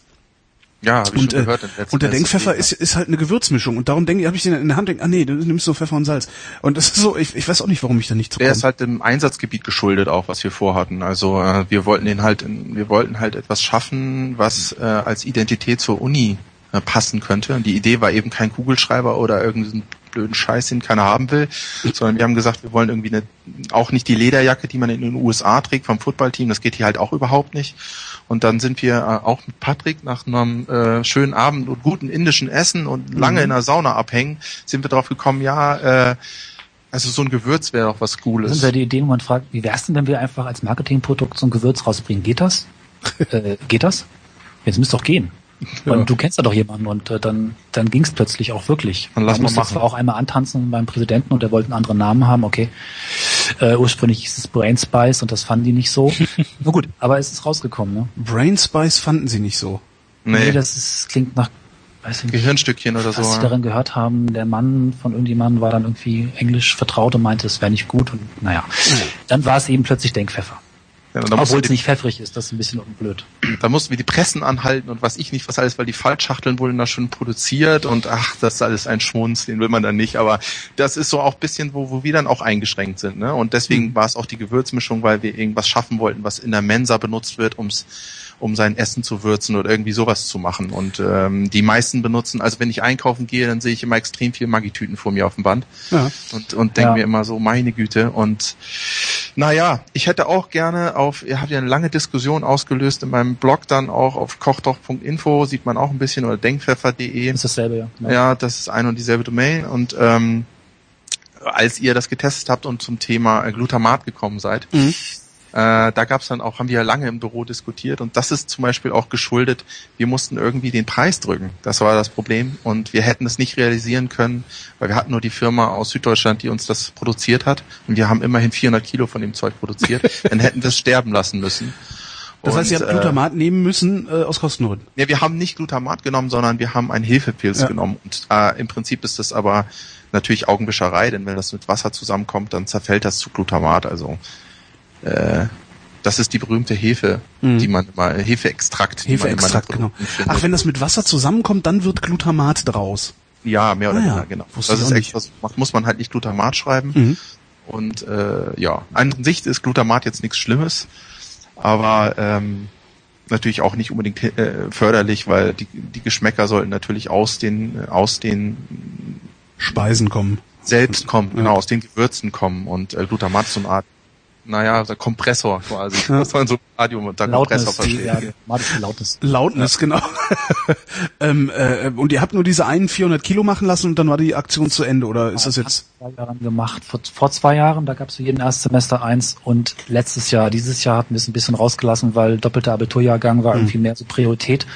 ja, habe ich Und, schon äh, gehört. im letzten und der. Denkpfeffer ist, ist halt eine Gewürzmischung und darum denke ich, habe ich den in der Hand, denke, ah nee, du nimmst so Pfeffer und Salz. Und das ist so, ich, ich weiß auch nicht, warum ich da nicht zu Der ist halt dem Einsatzgebiet geschuldet auch, was wir vorhatten. Also äh, wir wollten den halt, in, wir wollten halt etwas schaffen, was äh, als Identität zur Uni äh, passen könnte. Und die Idee war eben kein Kugelschreiber oder irgendeinen blöden Scheiß, den keiner haben will, sondern wir haben gesagt, wir wollen irgendwie eine, auch nicht die Lederjacke, die man in den USA trägt vom Footballteam. Das geht hier halt auch überhaupt nicht. Und dann sind wir äh, auch mit Patrick nach einem äh, schönen Abend und guten indischen Essen und lange in der Sauna abhängen, sind wir drauf gekommen, ja, äh, also so ein Gewürz wäre doch was Das Cooles. sind ja die Ideen, wo man fragt, wie wär's denn, wenn wir einfach als Marketingprodukt so ein Gewürz rausbringen? Geht das? äh, geht das? Jetzt müsste doch gehen. Und du kennst ja doch jemanden und äh, dann, dann ging's plötzlich auch wirklich. Dann lass Man mal musste machen. zwar auch einmal antanzen beim Präsidenten und der wollte einen anderen Namen haben, okay. Äh, ursprünglich hieß es Brain Spice und das fanden die nicht so. Na gut, aber es ist rausgekommen, ne? Brain Spice fanden sie nicht so. nee, das ist, klingt nach, weiß ich nicht. Gehirnstückchen oder so. was sie ja. darin gehört haben, der Mann von irgendjemandem war dann irgendwie englisch vertraut und meinte, es wäre nicht gut und naja. Dann war es eben plötzlich Denkpfeffer. Ja, Obwohl es nicht pfeffrig ist, das ist ein bisschen blöd. da mussten wir die Pressen anhalten und was ich nicht, was alles, weil die Faltschachteln wurden da schon produziert und ach, das ist alles ein Schmunz, den will man dann nicht. Aber das ist so auch bisschen, wo, wo wir dann auch eingeschränkt sind. Ne? Und deswegen war es auch die Gewürzmischung, weil wir irgendwas schaffen wollten, was in der Mensa benutzt wird, ums um sein Essen zu würzen oder irgendwie sowas zu machen. Und ähm, die meisten benutzen, also wenn ich einkaufen gehe, dann sehe ich immer extrem viel Maggi-Tüten vor mir auf dem Band. Ja. und, und denke Ja. mir immer so, meine Güte. Und naja, ich hätte auch gerne auf, ihr habt ja eine lange Diskussion ausgelöst in meinem Blog dann auch auf kochdoch.info, sieht man auch ein bisschen, oder denkpfeffer.de. Ist dasselbe, ja. Ja, das ist ein und dieselbe Domain. Und ähm, als ihr das getestet habt und zum Thema Glutamat gekommen seid, Mhm. Äh, da gab's dann auch, haben wir ja lange im Büro diskutiert und das ist zum Beispiel auch geschuldet, wir mussten irgendwie den Preis drücken. Das war das Problem und wir hätten es nicht realisieren können, weil wir hatten nur die Firma aus Süddeutschland, die uns das produziert hat und wir haben immerhin 400 Kilo von dem Zeug produziert. dann hätten wir es sterben lassen müssen. Das heißt, ihr habt äh, Glutamat nehmen müssen äh, aus Kostengründen. ja, wir haben nicht Glutamat genommen, sondern wir haben einen Hefepilz Ja. genommen. Und äh, im Prinzip ist das aber natürlich Augenwischerei, denn wenn das mit Wasser zusammenkommt, dann zerfällt das zu Glutamat. Also äh, das ist die berühmte Hefe, Mhm. die man immer, Hefeextrakt. die man immer in Hefeextrakt, genau. Ach, wenn das mit Wasser zusammenkommt, dann wird Glutamat draus. Ja, mehr oder Ah, ja. weniger, genau. Wusste Das ist auch extra, macht- muss man halt nicht Glutamat schreiben. Mhm. Und äh, ja, an sich ist Glutamat jetzt nichts Schlimmes, aber ähm, natürlich auch nicht unbedingt äh, förderlich, weil die, die Geschmäcker sollten natürlich aus den aus den Speisen kommen. selbst kommen, Ja. genau, aus den Gewürzen kommen und äh, Glutamat ist so eine Art, naja, so Kompressor quasi, Ja. was man so Radium unter Kompressor Lautnis, die, versteht. ja, magische Lautnis. Lautnis, genau. ähm, äh, und ihr habt nur diese einen 400 Kilo machen lassen und dann war die Aktion zu Ende, oder ist das jetzt? Vor zwei Jahren gemacht. Vor, vor zwei Jahren, da gab es für jeden Erstsemester eins und letztes Jahr, dieses Jahr hatten wir es ein bisschen rausgelassen, weil doppelter Abiturjahrgang war irgendwie mehr so Priorität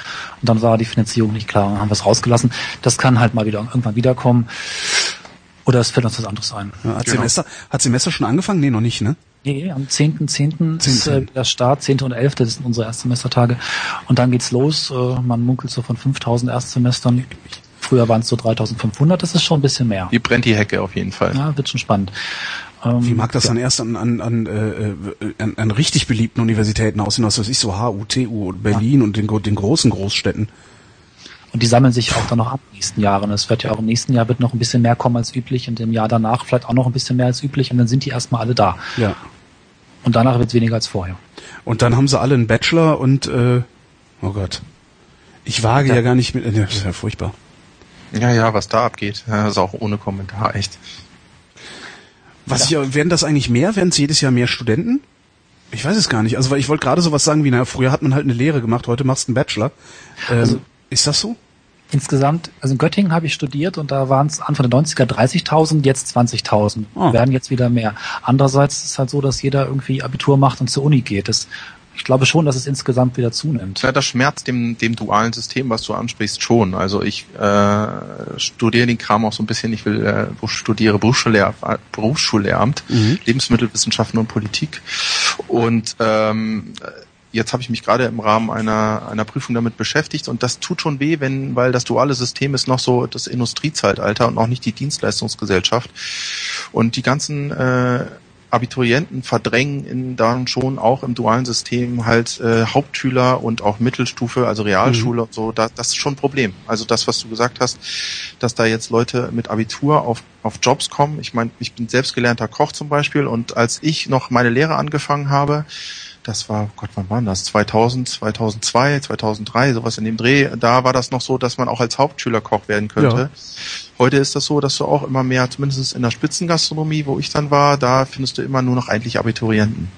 und dann war die Finanzierung nicht klar und haben wir es rausgelassen. Das kann halt mal wieder irgendwann wiederkommen. Oder es fällt uns was anderes ein. Ja, hat, Genau. Semester, hat Semester schon angefangen? Nee, noch nicht, ne? Nee, am 10.10. ist äh, 10.10.. der Start, 10. und 11. Das sind unsere Erstsemestertage. Und dann geht's los. Äh, man munkelt so von 5000 Erstsemestern. Früher waren es so 3500. Das ist schon ein bisschen mehr. Die brennt die Hecke auf jeden Fall. Ja, wird schon spannend. Ähm, Wie mag das ja. dann erst an, an, an, äh, äh, an, an richtig beliebten Universitäten aussehen, was weiß ich, so HU, TU, und Berlin und den, den großen Großstädten? Und die sammeln sich auch dann noch ab in den nächsten Jahren. Es wird ja auch im nächsten Jahr wird noch ein bisschen mehr kommen als üblich und im Jahr danach vielleicht auch noch ein bisschen mehr als üblich und dann sind die erstmal alle da. Ja. Und danach wird es weniger als vorher. Und dann haben sie alle einen Bachelor und, äh, oh Gott. Ich wage ja, Ja. gar nicht mit, äh, das ist ja furchtbar. Ja, ja, was da abgeht, ja, ist auch ohne Kommentar, echt. Was ich, werden das eigentlich mehr? Werden es jedes Jahr mehr Studenten? Ich weiß es gar nicht. Also weil ich wollte gerade sowas sagen wie, naja, früher hat man halt eine Lehre gemacht, heute machst du einen Bachelor. Ähm, Also- ist das so? Insgesamt, also in Göttingen habe ich studiert und da waren es Anfang der 90er 30.000, jetzt 20.000. Ah. Werden jetzt wieder mehr. Andererseits ist es halt so, dass jeder irgendwie Abitur macht und zur Uni geht. Das, ich glaube schon, dass es insgesamt wieder zunimmt. Ja, das schmerzt dem, dem dualen System, was du ansprichst, schon. Also ich äh, studiere den Kram auch so ein bisschen. Ich will äh, studiere Berufsschullehr, äh, Berufsschullehramt, Lebensmittelwissenschaften und Politik. Und ähm, jetzt habe ich mich gerade im Rahmen einer, einer Prüfung damit beschäftigt und das tut schon weh, wenn, weil das duale System ist noch so das Industriezeitalter und noch nicht die Dienstleistungsgesellschaft. Und die ganzen äh, Abiturienten verdrängen in dann schon auch im dualen System halt äh, Hauptschüler und auch Mittelstufe, also Realschule und so, da, das ist schon ein Problem. Also das, was du gesagt hast, dass da jetzt Leute mit Abitur auf, auf Jobs kommen. Ich meine, ich bin selbst gelernter Koch zum Beispiel und als ich noch meine Lehre angefangen habe, das war, Gott, wann war das? 2000, 2002, 2003, sowas in dem Dreh. Da war das noch so, dass man auch als Hauptschüler Koch werden könnte. Ja. Heute ist das so, dass du auch immer mehr, zumindest in der Spitzengastronomie, wo ich dann war, da findest du immer nur noch eigentlich Abiturienten.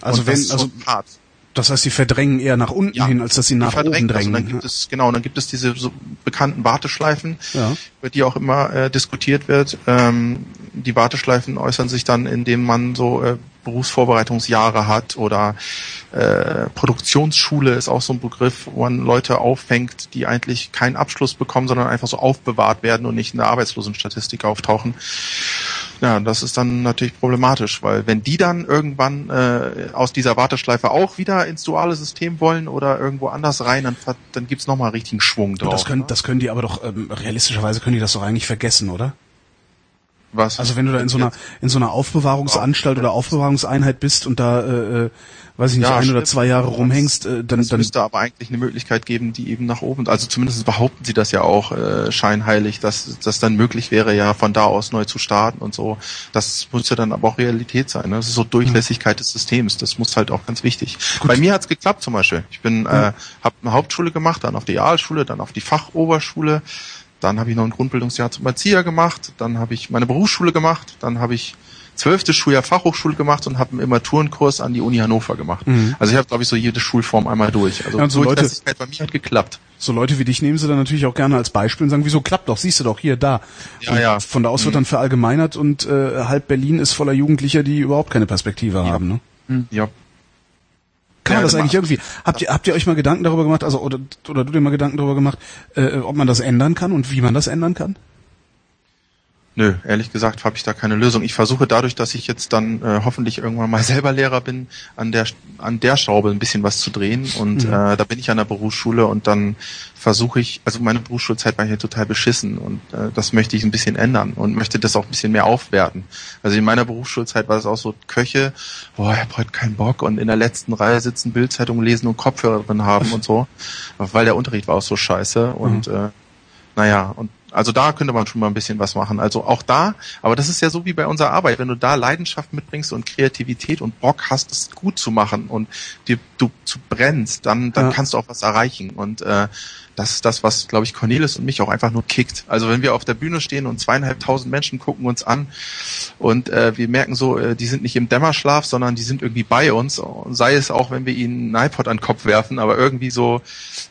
Also Und wenn, also hart. das heißt, sie verdrängen eher nach unten Ja. hin, als dass sie nach oben. Also drängen. dann gibt es genau, dann gibt es diese so bekannten Warteschleifen, Ja. Über die auch immer äh, diskutiert wird. Ähm, die Warteschleifen äußern sich dann, indem man so äh, Berufsvorbereitungsjahre hat oder äh, Produktionsschule ist auch so ein Begriff, wo man Leute auffängt, die eigentlich keinen Abschluss bekommen, sondern einfach so aufbewahrt werden und nicht in der Arbeitslosenstatistik auftauchen. Ja, das ist dann natürlich problematisch, weil wenn die dann irgendwann äh, aus dieser Warteschleife auch wieder ins duale System wollen oder irgendwo anders rein, dann, dann gibt's nochmal richtigen Schwung drauf. Das können, ne? das können die aber doch, ähm, realistischerweise können die das doch eigentlich vergessen, oder? Was? Also wenn du da in so einer, in so einer Aufbewahrungsanstalt oder Aufbewahrungseinheit bist und da, äh, äh, weiß ich nicht, Ja, ein oder stimmt. zwei Jahre rumhängst, äh, dann, Es dann müsste aber eigentlich eine Möglichkeit geben, die eben nach oben, also zumindest behaupten sie das ja auch äh, scheinheilig, dass das dann möglich wäre, ja von da aus neu zu starten und so. Das muss ja dann aber auch Realität sein. Ne? Das ist so Durchlässigkeit des Systems. Das muss halt auch ganz wichtig. Bei mir hat's geklappt zum Beispiel. Ich bin, äh, habe eine Hauptschule gemacht, dann auf die Realschule, dann auf die Fachoberschule. Dann habe ich noch ein Grundbildungsjahr zum Erzieher gemacht. Dann habe ich meine Berufsschule gemacht. Dann habe ich zwölftes Schuljahr Fachhochschule gemacht und habe einen Immaturenkurs an die Uni Hannover gemacht. Also ich habe, glaube ich, so jede Schulform einmal durch. Also Ja, so Leute- bei mir hat geklappt. so Leute wie dich nehmen sie dann natürlich auch gerne als Beispiel und sagen, wieso klappt doch, siehst du doch hier, da. Ja, und ja. Von da aus wird dann verallgemeinert und äh, halb Berlin ist voller Jugendlicher, die überhaupt keine Perspektive haben. Ne? Ja. Kann man Ja, das eigentlich irgendwie? Habt ihr habt ihr euch mal Gedanken darüber gemacht, also oder oder du dir mal Gedanken darüber gemacht, äh, ob man das ändern kann und wie man das ändern kann? Nö, ehrlich gesagt habe ich da keine Lösung. Ich versuche dadurch, dass ich jetzt dann äh, hoffentlich irgendwann mal selber Lehrer bin, an der an der Schraube ein bisschen was zu drehen. Und Mhm. äh, da bin ich an der Berufsschule und dann versuche ich, also meine Berufsschulzeit war hier total beschissen und äh, das möchte ich ein bisschen ändern und möchte das auch ein bisschen mehr aufwerten. Also in meiner Berufsschulzeit war es auch so Köche, boah, ich habe heute keinen Bock und in der letzten Reihe sitzen, Bildzeitung lesen und Kopfhörer drin haben und so, weil der Unterricht war auch so scheiße und äh, naja, und also da könnte man schon mal ein bisschen was machen. Also auch da, aber das ist ja so wie bei unserer Arbeit, wenn du da Leidenschaft mitbringst und Kreativität und Bock hast, es gut zu machen und dir du zu brennst, dann dann Ja. kannst du auch was erreichen. Und äh, das ist das, was, glaube ich, Cornelis und mich auch einfach nur kickt. Also wenn wir auf der Bühne stehen und zweieinhalbtausend Menschen gucken uns an und äh, wir merken so, äh, die sind nicht im Dämmerschlaf, sondern die sind irgendwie bei uns. Sei es auch, wenn wir ihnen einen iPod an den Kopf werfen, aber irgendwie so,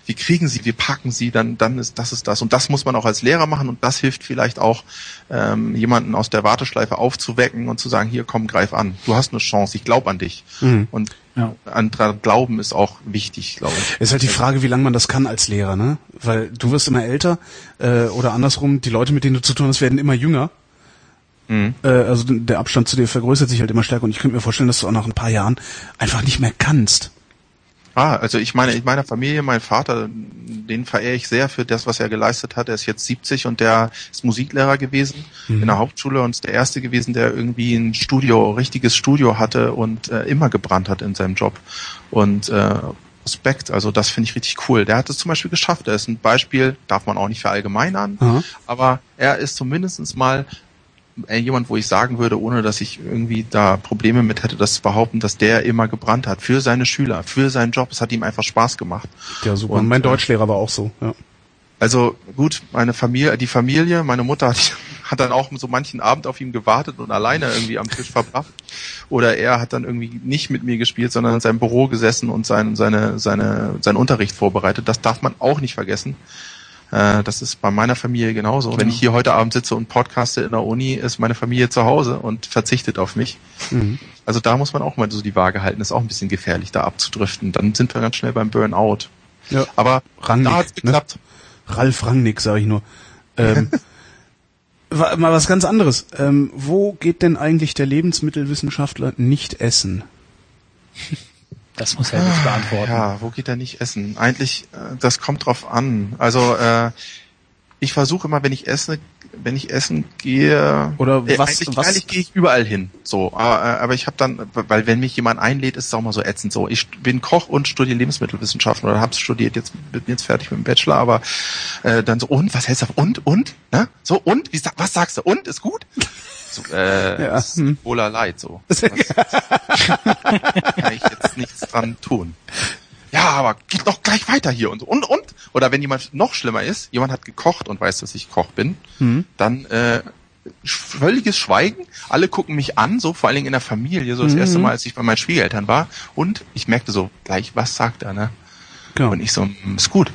wir kriegen sie, wir packen sie, dann, dann ist das ist das. Und das muss man auch als Lehrer machen und das hilft vielleicht auch, ähm, jemanden aus der Warteschleife aufzuwecken und zu sagen, hier komm, greif an. Du hast eine Chance, ich glaube an dich. Mhm. Und Ja. an Glauben ist auch wichtig, glaube ich. Ist halt die Frage, wie lange man das kann als Lehrer, ne? Weil du wirst immer älter äh, oder andersrum, die Leute, mit denen du zu tun hast, werden immer jünger. Mhm. Äh, also der Abstand zu dir vergrößert sich halt immer stärker und ich könnte mir vorstellen, dass du auch nach ein paar Jahren einfach nicht mehr kannst. Ah, also ich meine, in meiner Familie, mein Vater, den verehre ich sehr für das, was er geleistet hat. Er ist jetzt 70 und der ist Musiklehrer gewesen in der Hauptschule und ist der erste gewesen, der irgendwie ein Studio, richtiges Studio hatte und äh, immer gebrannt hat in seinem Job. Und äh, Respekt, also das finde ich richtig cool. Der hat es zum Beispiel geschafft. Er ist ein Beispiel, darf man auch nicht verallgemeinern, Aha. aber er ist zumindestens mal jemand, wo ich sagen würde, ohne dass ich irgendwie da Probleme mit hätte, das zu behaupten, dass der immer gebrannt hat für seine Schüler, für seinen Job. Es hat ihm einfach Spaß gemacht. Ja, super. Und, mein äh, Deutschlehrer war auch so. Ja. Also gut, meine Familie, die Familie, meine Mutter hat, hat dann auch so manchen Abend auf ihm gewartet und alleine irgendwie am Tisch verbracht. Oder er hat dann irgendwie nicht mit mir gespielt, sondern in seinem Büro gesessen und sein, seine, seine, seinen Unterricht vorbereitet. Das darf man auch nicht vergessen. Äh, das ist bei meiner Familie genauso. Wenn ich hier heute Abend sitze und podcaste in der Uni, ist meine Familie zu Hause und verzichtet auf mich. Mhm. Also da muss man auch mal so die Waage halten. Ist auch ein bisschen gefährlich, da abzudriften. Dann sind wir ganz schnell beim Burnout. Ja. Aber Rangnick, da hat's geklappt. Ne? Ralf Rangnick, sage ich nur. Ähm, mal was ganz anderes. Ähm, wo geht denn eigentlich der Lebensmittelwissenschaftler nicht essen? Das muss er jetzt beantworten. Ja, wo geht er nicht essen? Eigentlich, äh, das kommt drauf an. Also äh, ich versuche immer, wenn ich esse, wenn ich essen gehe, oder äh, was, eigentlich, was? eigentlich gehe ich überall hin. So, aber, äh, aber ich habe dann, weil wenn mich jemand einlädt, ist es auch mal so ätzend. So, ich bin Koch und studiere Lebensmittelwissenschaften oder habe studiert, jetzt bin jetzt fertig mit dem Bachelor, aber äh, dann so und was hältst du und und ne? So und wie was sagst du und ist gut? So, äh, Ja, ist hm. Leid so. Was, kann ich jetzt nichts dran tun. Ja, aber geht noch gleich weiter hier und so. Und, und? Oder wenn jemand noch schlimmer ist, jemand hat gekocht und weiß, dass ich Koch bin, Hm. dann äh, völliges Schweigen. Alle gucken mich an, so vor allen Dingen in der Familie, so das Mhm. erste Mal, als ich bei meinen Schwiegereltern war. Und ich merkte so gleich, was sagt er, ne? Genau. Und ich so, "Mm, ist gut.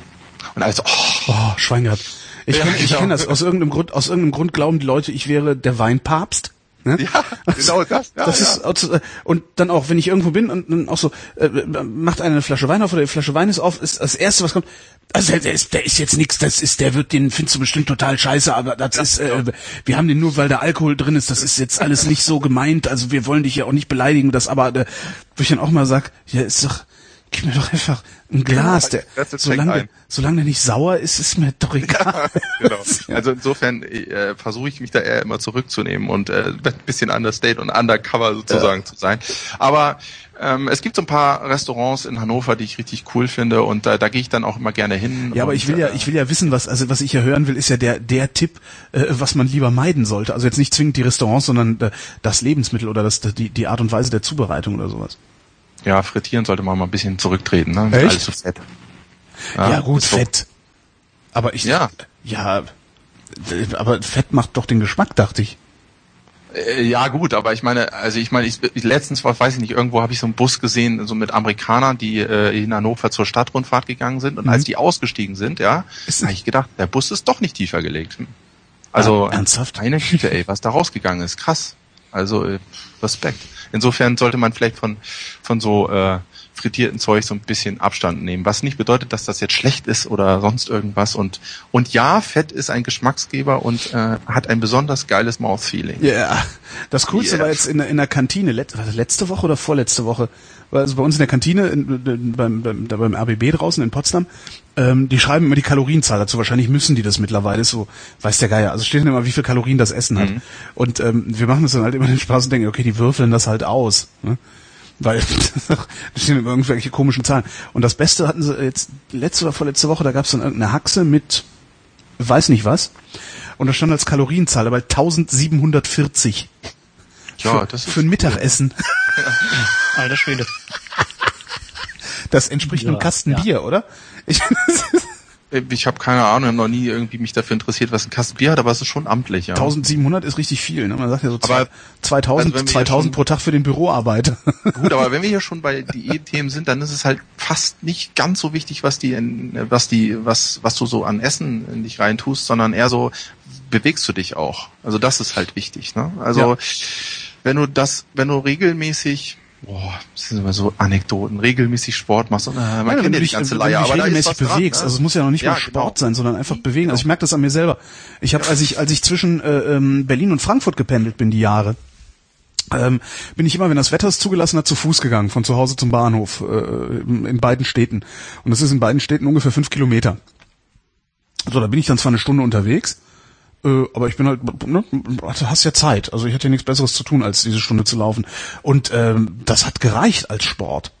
Und also, oh, Oh, Schwein gehabt. Ich Ja, kenne ich genau. kenn das. Aus irgendeinem Grund, aus irgendeinem Grund glauben die Leute, ich wäre der Weinpapst. Ne? ja, genau das. Ja, das ja. ist äh, und dann auch, wenn ich irgendwo bin und dann auch so äh, macht einer eine Flasche Wein auf oder die Flasche Wein ist auf, ist das erste, was kommt. Also der, der ist, der ist jetzt nichts, das ist, der wird den findest du bestimmt total scheiße, aber das ist, äh, wir haben den nur, weil da Alkohol drin ist. Das ist jetzt alles nicht so gemeint. Also wir wollen dich ja auch nicht beleidigen, das aber, äh, wo ich dann auch mal sag, ja ist doch, gib mir doch einfach ein Glas. Der, das ist solange, der, solange der nicht sauer ist, ist mir doch egal. genau. Also insofern äh, versuche ich mich da eher immer zurückzunehmen und äh, ein bisschen understate und undercover sozusagen zu sein. Aber ähm, es gibt so ein paar Restaurants in Hannover, die ich richtig cool finde und äh, da gehe ich dann auch immer gerne hin. Ja, aber ich will ja, äh, ich will ja wissen, was, also was ich ja hören will, ist ja der der Tipp, äh, was man lieber meiden sollte. Also jetzt nicht zwingend die Restaurants, sondern äh, das Lebensmittel oder das die die Art und Weise der Zubereitung oder sowas. Ja, frittieren sollte man mal ein bisschen zurücktreten, ne? Echt? Alles so fett. Ja, gut, ist so. Fett. Aber ich Ja. ja, aber Fett macht doch den Geschmack, dachte ich. Äh, Ja gut, aber ich meine, also ich meine, ich, letztens war, weiß ich nicht, irgendwo habe ich so einen Bus gesehen, so mit Amerikanern, die äh, in Hannover zur Stadtrundfahrt gegangen sind und Mhm. als die ausgestiegen sind, ja, habe ich gedacht, der Bus ist doch nicht tiefer gelegt. Also Ah, ernsthaft? Eine Güte, ey, was da rausgegangen ist, krass. Also äh, Respekt. Insofern sollte man vielleicht von von so äh, frittierten Zeug so ein bisschen Abstand nehmen, was nicht bedeutet, dass das jetzt schlecht ist oder sonst irgendwas. Und und ja, Fett ist ein Geschmacksgeber und äh, hat ein besonders geiles Mouthfeeling. Ja, das Coolste Yeah. war jetzt in, der- in der Kantine, let, war das letzte Woche oder vorletzte Woche, war also bei uns in der Kantine in, in, beim, beim, da beim RBB draußen in Potsdam, ähm, die schreiben immer die Kalorienzahl dazu, wahrscheinlich müssen die das mittlerweile, so, weiß der Geier, also steht dann immer, wie viel Kalorien das Essen hat. Und ähm, wir machen uns dann halt immer den Spaß und denken, okay, die würfeln das halt aus. Ne? Weil da stehen immer irgendwelche komischen Zahlen. Und das Beste hatten sie jetzt letzte oder vorletzte Woche, da gab es dann irgendeine Haxe mit weiß nicht was. Und da stand als Kalorienzahl dabei 1740. Ja, für, das ist für ein Mittagessen. Alter Schwede. Das entspricht Ja, einem Kasten ja. Bier, oder? Ich, Ich habe keine Ahnung, noch nie irgendwie mich dafür interessiert, was ein Kasten Bier hat, aber es ist schon amtlich, ja. 1700 ist richtig viel. Ne? Man sagt ja so Aber- zwei- 2000, also wenn wir hier 2000 schon- pro Tag für den Büroarbeiter. Gut, aber wenn wir hier schon bei Diätthemen sind, dann ist es halt fast nicht ganz so wichtig, was die, was die, was, was du so an Essen in dich reintust, sondern eher so, bewegst du dich auch. Also das ist halt wichtig, ne? Also, Ja. wenn du das, wenn du regelmäßig, boah, das sind immer so Anekdoten, regelmäßig Sport machst, und, äh, man Ja, kennt ja die dich, ganze wenn du Leier, dich aber da ist regelmäßig was dran, bewegst. ne? Also es muss ja noch nicht Ja, mal Sport genau. sein, sondern einfach bewegen. Also ich merke das an mir selber. Ich habe, als ich, als ich zwischen äh, ähm, Berlin und Frankfurt gependelt bin, die Jahre, ähm, bin ich immer, wenn das Wetter es zugelassen hat, zu Fuß gegangen, von zu Hause zum Bahnhof, äh, in, in beiden Städten. Und das ist in beiden Städten ungefähr fünf Kilometer. So, da bin ich dann zwar eine Stunde unterwegs, äh, aber ich bin halt, ne, du hast ja Zeit. Also ich hatte ja nichts Besseres zu tun, als diese Stunde zu laufen. Und ähm, das hat gereicht als Sport.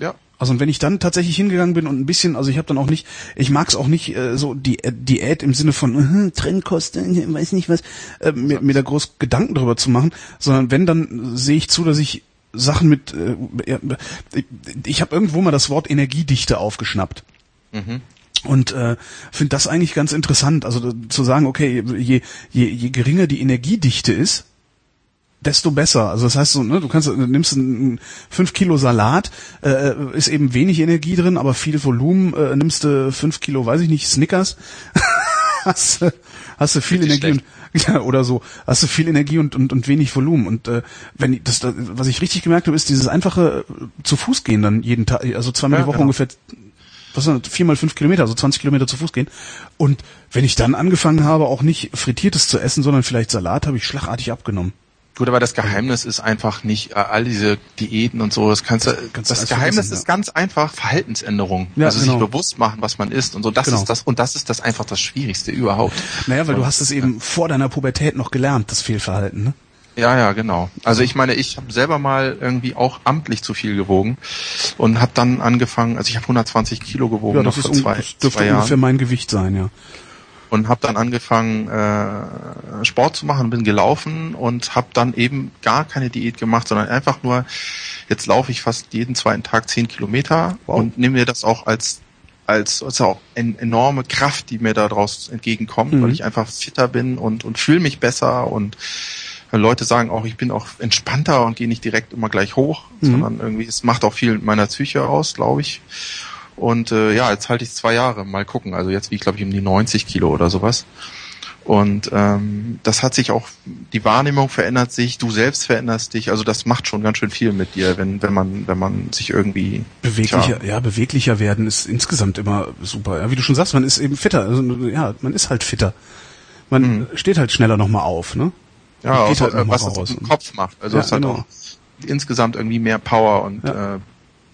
Ja. Also und wenn ich dann tatsächlich hingegangen bin und ein bisschen, also ich habe dann auch nicht, ich mag es auch nicht äh, so die äh, Diät im Sinne von äh, Trennkosten, weiß nicht was, äh, mir, mir da groß Gedanken drüber zu machen, sondern wenn dann sehe ich zu, dass ich Sachen mit, äh, ich, ich habe irgendwo mal das Wort Energiedichte aufgeschnappt. Und äh, finde das eigentlich ganz interessant. Also zu sagen, okay, je, je, je geringer die Energiedichte ist, desto besser. Also das heißt so, ne, du kannst, du nimmst einen 5 Kilo Salat, äh, ist eben wenig Energie drin, aber viel Volumen, äh, nimmst du 5 Kilo, weiß ich nicht, Snickers, hast, hast du viel Energie und, ja, oder so, hast du viel Energie und, und, und wenig Volumen. Und äh, wenn das, das, was ich richtig gemerkt habe, ist dieses einfache äh, zu Fuß gehen dann jeden Tag, also zweimal Ja, die Woche genau. ungefähr was sind vier mal fünf Kilometer, also 20 Kilometer zu Fuß gehen. Und wenn ich dann angefangen habe, auch nicht frittiertes zu essen, sondern vielleicht Salat, habe ich schlagartig abgenommen. Gut, aber das Geheimnis ist einfach nicht äh, all diese Diäten und so. Das kannst du, Kannst du das Geheimnis ist ja. ganz einfach Verhaltensänderung. Ja, also genau. sich bewusst machen, was man isst und so. Das Genau. ist das und das ist das einfach das Schwierigste überhaupt. Naja, weil du Und- hast es eben vor deiner Pubertät noch gelernt, das Fehlverhalten, ne? Ja, ja, genau. Also ich meine, ich habe selber mal irgendwie auch amtlich zu viel gewogen und habe dann angefangen, also ich habe 120 Kilo gewogen Ja, noch das, ist vor zwei, das dürfte zwei Jahren ungefähr mein Gewicht sein, ja. und habe dann angefangen äh, Sport zu machen, bin gelaufen und habe dann eben gar keine Diät gemacht, sondern einfach nur jetzt laufe ich fast jeden zweiten Tag 10 Kilometer Wow. und nehme mir das auch als als also auch en enorme Kraft, die mir daraus entgegenkommt, Mhm. weil ich einfach fitter bin und und fühle mich besser und Leute sagen auch, ich bin auch entspannter und gehe nicht direkt immer gleich hoch, Mhm. sondern irgendwie, es macht auch viel mit meiner Psyche aus, glaube ich. Und äh, ja, jetzt halte ich zwei Jahre, mal gucken. Also jetzt wie ich glaube ich um die 90 Kilo oder sowas. Und ähm, das hat sich auch, die Wahrnehmung verändert sich, du selbst veränderst dich. Also das macht schon ganz schön viel mit dir, wenn wenn man wenn man sich irgendwie Beweglicher, Tja. ja, beweglicher werden ist insgesamt immer super. Ja, wie du schon sagst, man ist eben fitter. Also, ja, man ist halt fitter. Man steht halt schneller nochmal auf, ne? Ja, also, halt mal was das raus. im Kopf macht. Also Ja, es halt genau. auch insgesamt irgendwie mehr Power und Ja. äh,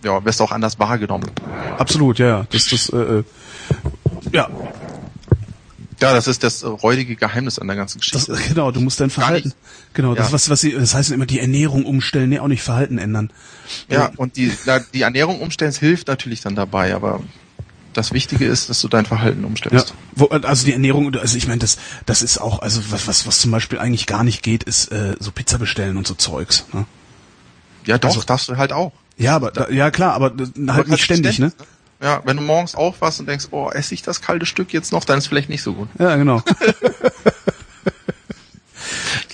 ja, wirst auch anders wahrgenommen. Absolut, ja, ja. Das, das, äh, äh, ja, Ja, das ist das äh, räudige Geheimnis an der ganzen das, Geschichte. genau. Du musst dein Verhalten, genau. Das Ja. was, was sie, das heißt immer die Ernährung umstellen, nee, auch nicht Verhalten ändern. Ja, und die, na, die Ernährung umstellen das hilft natürlich dann dabei, aber das Wichtige ist, dass du dein Verhalten Ja, umstellst. wo, also die Ernährung, also ich meine, das, das ist auch, also was, was, was zum Beispiel eigentlich gar nicht geht, ist äh, so Pizza bestellen und so Zeugs. Ne? Ja, doch, Also- darfst du halt auch. Ja, aber da, ja klar, aber Aber halt nicht ständig, ne? Ja, wenn du morgens aufwachst und denkst, oh, esse ich das kalte Stück jetzt noch, dann ist vielleicht nicht so gut. Ja, genau.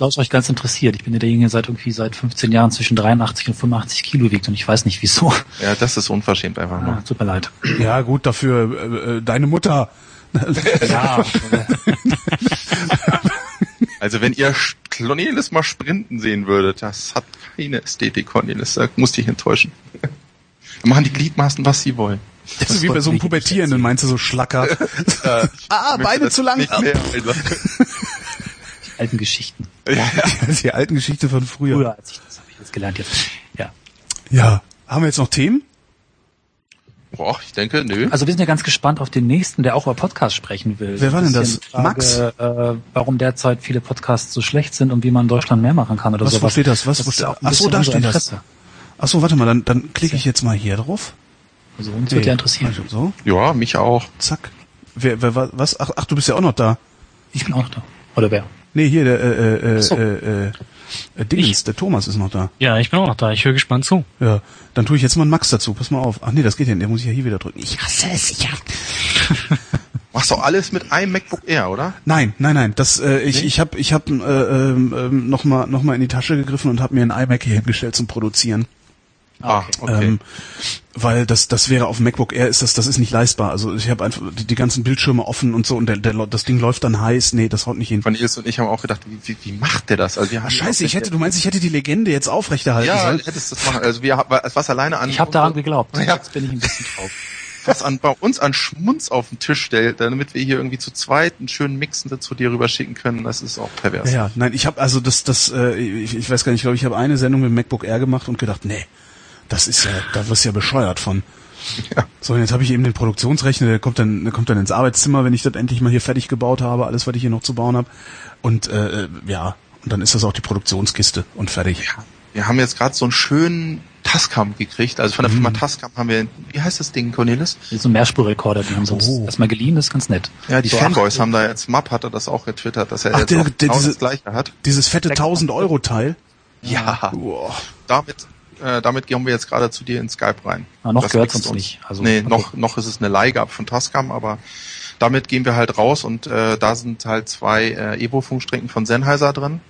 Ich glaube, es euch ganz interessiert. Ich bin ja derjenige, der seit irgendwie seit 15 Jahren zwischen 83 und 85 Kilo wiegt und ich weiß nicht wieso. Ja, das ist unverschämt einfach nur. Ah, tut mir leid. ja, gut, dafür äh, äh, deine Mutter. Ja, Also wenn ihr Cornelis mal sprinten sehen würdet, das hat keine Ästhetik, Cornelis, da musst dich enttäuschen. Da machen die Gliedmaßen, was sie wollen. Das ist wie bei so einem Pubertierenden, meinst du so Schlacker. ah, Beine zu lang. Nicht mehr. Alten Geschichten. ja. Das die alten Geschichte von früher. Früher als ich das habe ich jetzt gelernt jetzt. Ja. Ja. Haben wir jetzt noch Themen? Boah, ich denke, nö. Also wir sind ja ganz gespannt auf den nächsten, der auch über Podcast sprechen will. Wer war denn das? Frage, Max? Äh, warum derzeit viele Podcasts so schlecht sind und wie man in Deutschland mehr machen kann oder Was, wo sowas. steht das? Was, wo ist steht- auch ein Ach so, bisschen da steht das. Interesse. Ach so, warte mal, dann, dann klicke ich jetzt mal hier drauf. Also uns wird ja interessieren. Also so, Ja, mich auch. zack. Wer, wer, wa- was? Ach, ach, du bist ja auch noch da. Ich bin auch da. Oder wer? Nee, hier, der, äh, äh, Ach so. äh, äh, äh, Dingens, der Thomas ist noch da. Ja, ich bin auch noch da. Ich höre gespannt zu. Ja, dann tue ich jetzt mal einen Max dazu. Pass mal auf. Ach nee, das geht ja nicht. Der muss ich ja hier wieder drücken. Ich hasse es, ich hasse Machst du alles mit einem MacBook Air, oder? Nein, nein, nein. Das, äh, ich, Nee? ich habe, ich habe äh, ähm, ähm, noch mal, noch mal in die Tasche gegriffen und habe mir ein iMac hier hingestellt zum Produzieren. Ah, okay. Ähm, weil das, das wäre auf dem MacBook Air ist das, das ist nicht leistbar. Also ich habe einfach die, die ganzen Bildschirme offen und so und der, der, das Ding läuft dann heiß. Nee, das haut nicht hin. Cornelis und ich haben auch gedacht, wie, wie, wie macht der das? Also wir haben Ach, scheiße, ich hätte, du meinst, ich hätte die Legende jetzt aufrechterhalten ja, sollen? hättest das machen. Also wir haben was alleine an Ich habe daran geglaubt. Ja. Jetzt bin ich ein bisschen drauf. was an bei uns an Schmunz auf den Tisch stellt, damit wir hier irgendwie zu zweit einen schönen Mixen dazu dir rüber schicken können, das ist auch pervers. Ja, ja, nein, ich habe also das, das, äh, ich, ich weiß gar nicht, ich glaube, ich habe eine Sendung mit dem MacBook Air gemacht und gedacht, nee, das ist ja, da wirst du ja bescheuert von. Ja. So, und jetzt habe ich eben den Produktionsrechner, der kommt dann, der kommt dann ins Arbeitszimmer, wenn ich das endlich mal hier fertig gebaut habe, alles, was ich hier noch zu bauen habe. Und äh, ja, und dann ist das auch die Produktionskiste und fertig. Wir haben jetzt gerade so einen schönen Tascam gekriegt, also von der Mhm. Firma Tascam haben wir, wie heißt das Ding, Cornelis? So ein Mehrspurrekorder, die haben so Oh. erstmal geliehen, das ist ganz nett. Ja, die so Fanboys haben da jetzt, Map hat er das auch getwittert, dass er Ach, jetzt der- auch der- genau diese- das gleiche hat. Dieses fette 1000 Euro Teil. Ja, Boah. damit äh, damit gehen wir jetzt gerade zu dir in Skype rein. Ah, noch Das gehört wächst uns nicht. Also, nee, okay. noch, noch ist es eine Leihgabe von Tascam, aber damit gehen wir halt raus und äh, da sind halt zwei äh, Evo-Funkstrecken von Sennheiser drin.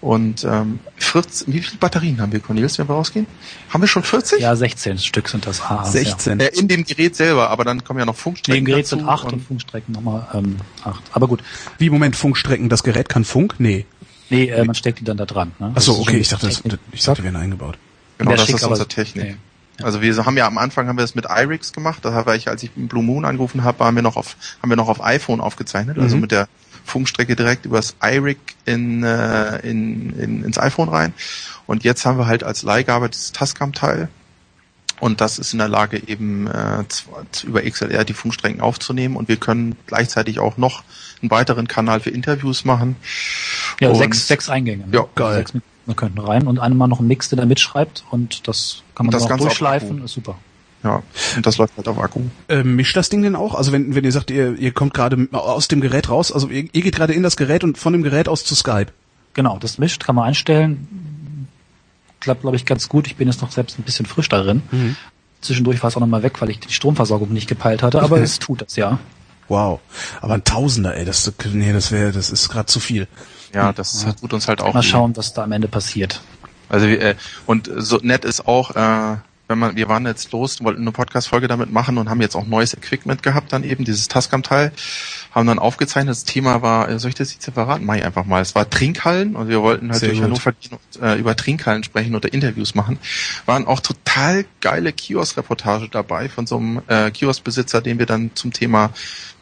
Und ähm, 14, wie viele Batterien haben wir, Cornelis, wenn wir rausgehen? Haben wir schon 40? Ja, 16 Stück sind das. Ah, 16. Äh, in dem Gerät selber, aber dann kommen ja noch Ja. Funkstrecken. Neben Gerät dazu sind 8 und, und Funkstrecken nochmal ähm, 8. Aber gut. Wie, Moment, Funkstrecken, das Gerät kann Funk? Nee. Nee, äh, man steckt die dann da dran. Ne? Ach so, Das ist okay, ich dachte, das, ich dachte, die wären eingebaut. Genau, das schick, ist unsere Technik. Nee. Also wir haben ja am Anfang haben wir es mit iRix gemacht. Da war ich, als ich Blue Moon angerufen habe, haben wir noch auf haben wir noch auf iPhone aufgezeichnet, also Mhm. mit der Funkstrecke direkt übers iRig in, äh, in, in ins iPhone rein. Und jetzt haben wir halt als Leihgabe das Tascam-Teil. Und das ist in der Lage, eben äh, über XLR die Funkstrecken aufzunehmen. Und wir können gleichzeitig auch noch einen weiteren Kanal für Interviews machen. Ja, Und- sechs, sechs Eingänge. Ne? Ja, Also geil. Sechs wir könnten rein und einmal noch ein Mix, der da mitschreibt und das kann man das dann auch durchschleifen. Ist super. Ja, und das läuft halt auf Akku. Äh, mischt das Ding denn auch? Also wenn, wenn ihr sagt, ihr, ihr kommt gerade aus dem Gerät raus, also ihr, ihr geht gerade in das Gerät und von dem Gerät aus zu Skype. Genau, das mischt, kann man einstellen. Klappt, glaube ich, ganz gut. Ich bin jetzt noch selbst ein bisschen frisch darin. Mhm. Zwischendurch war es auch nochmal weg, weil ich die Stromversorgung nicht gepeilt hatte, aber es tut das ja. Wow. Aber ein Tausender, ey, das, nee, das wäre, das ist gerade zu viel. Ja, das tut uns halt auch Mal schauen, was da am Ende passiert. Also äh, und so nett ist auch, äh, wenn man, wir waren jetzt los, wollten eine Podcast-Folge damit machen und haben jetzt auch neues Equipment gehabt, dann eben dieses Tascam-Teil, haben dann aufgezeichnet. Das Thema war, äh, soll ich das jetzt verraten? Mach ich einfach mal. Es war Trinkhallen und wir wollten halt Sehr durch. Hannover äh, über Trinkhallen sprechen oder Interviews machen. Waren auch total geile Kiosk-Reportage dabei von so einem äh, Kioskbesitzer, den wir dann zum Thema,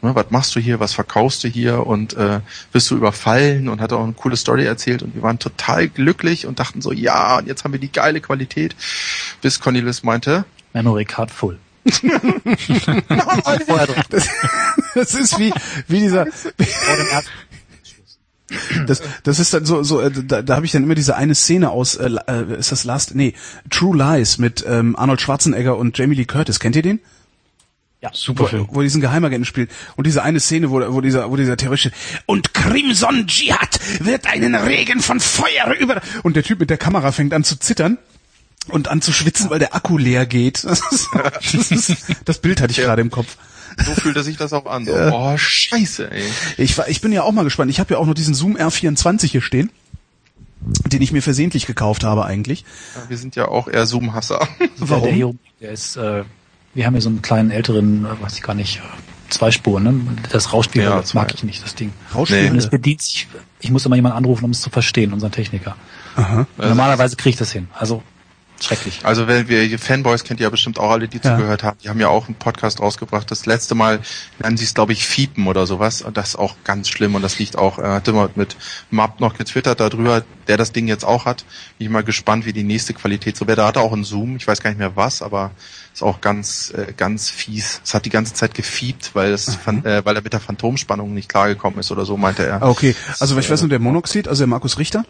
ne, was machst du hier, was verkaufst du hier und äh, bist du überfallen und hat auch eine coole Story erzählt und wir waren total glücklich und dachten so, ja, und jetzt haben wir die geile Qualität, bis Cornelis meinte, Memory Card full. Das, das ist wie, wie dieser, das, das ist dann so, so äh, da, da habe ich dann immer diese eine Szene aus, äh, äh, ist das Last, nee, True Lies mit ähm, Arnold Schwarzenegger und Jamie Lee Curtis. Kennt ihr den? Ja, Super wo, Film. wo diesen Geheimagenten spielt und diese eine Szene, wo, wo dieser, wo dieser Terrorist und Crimson Jihad wird einen Regen von Feuer über und der Typ mit der Kamera fängt an zu zittern und an zu schwitzen, weil der Akku leer geht. Das, ist, das, ist, das Bild hatte ich Ja. gerade im Kopf. so fühlte sich das auch an. So, Ja. Oh, scheiße, ey. Ich, ich bin ja auch mal gespannt. Ich habe ja auch noch diesen Zoom R24 hier stehen, den ich mir versehentlich gekauft habe eigentlich. Ja, Wir sind ja auch eher Zoom-Hasser. Der, der hier, der ist, äh, wir haben hier so einen kleinen älteren, äh, weiß ich gar nicht, äh, zwei Spuren, ne? Das Rausspiel, Ja, das mag ich nicht, das Ding. Rausspielende. Und es bedient sich, ich muss immer jemanden anrufen, um es zu verstehen, unseren Techniker. Aha. Normalerweise kriege ich das hin. Also schrecklich. Also wenn wir Fanboys kennt ihr ja bestimmt auch alle, die Ja. zugehört haben. Die haben ja auch einen Podcast rausgebracht. Das letzte Mal nennen sie es, glaube ich, Fiepen oder sowas. Und das ist auch ganz schlimm. Und das liegt auch, äh, hatte mal mit Map noch getwittert darüber, der das Ding jetzt auch hat. Bin ich mal gespannt, wie die nächste Qualität so wäre. Da hat er auch einen Zoom. Ich weiß gar nicht mehr was, aber ist auch ganz, äh, ganz fies. Es hat die ganze Zeit gefiebt, weil es, fan- äh, weil er mit der Phantomspannung nicht klargekommen ist oder so, meinte er. Ah, Okay, also ich weiß nur, der Monoxid, also der Markus Richter,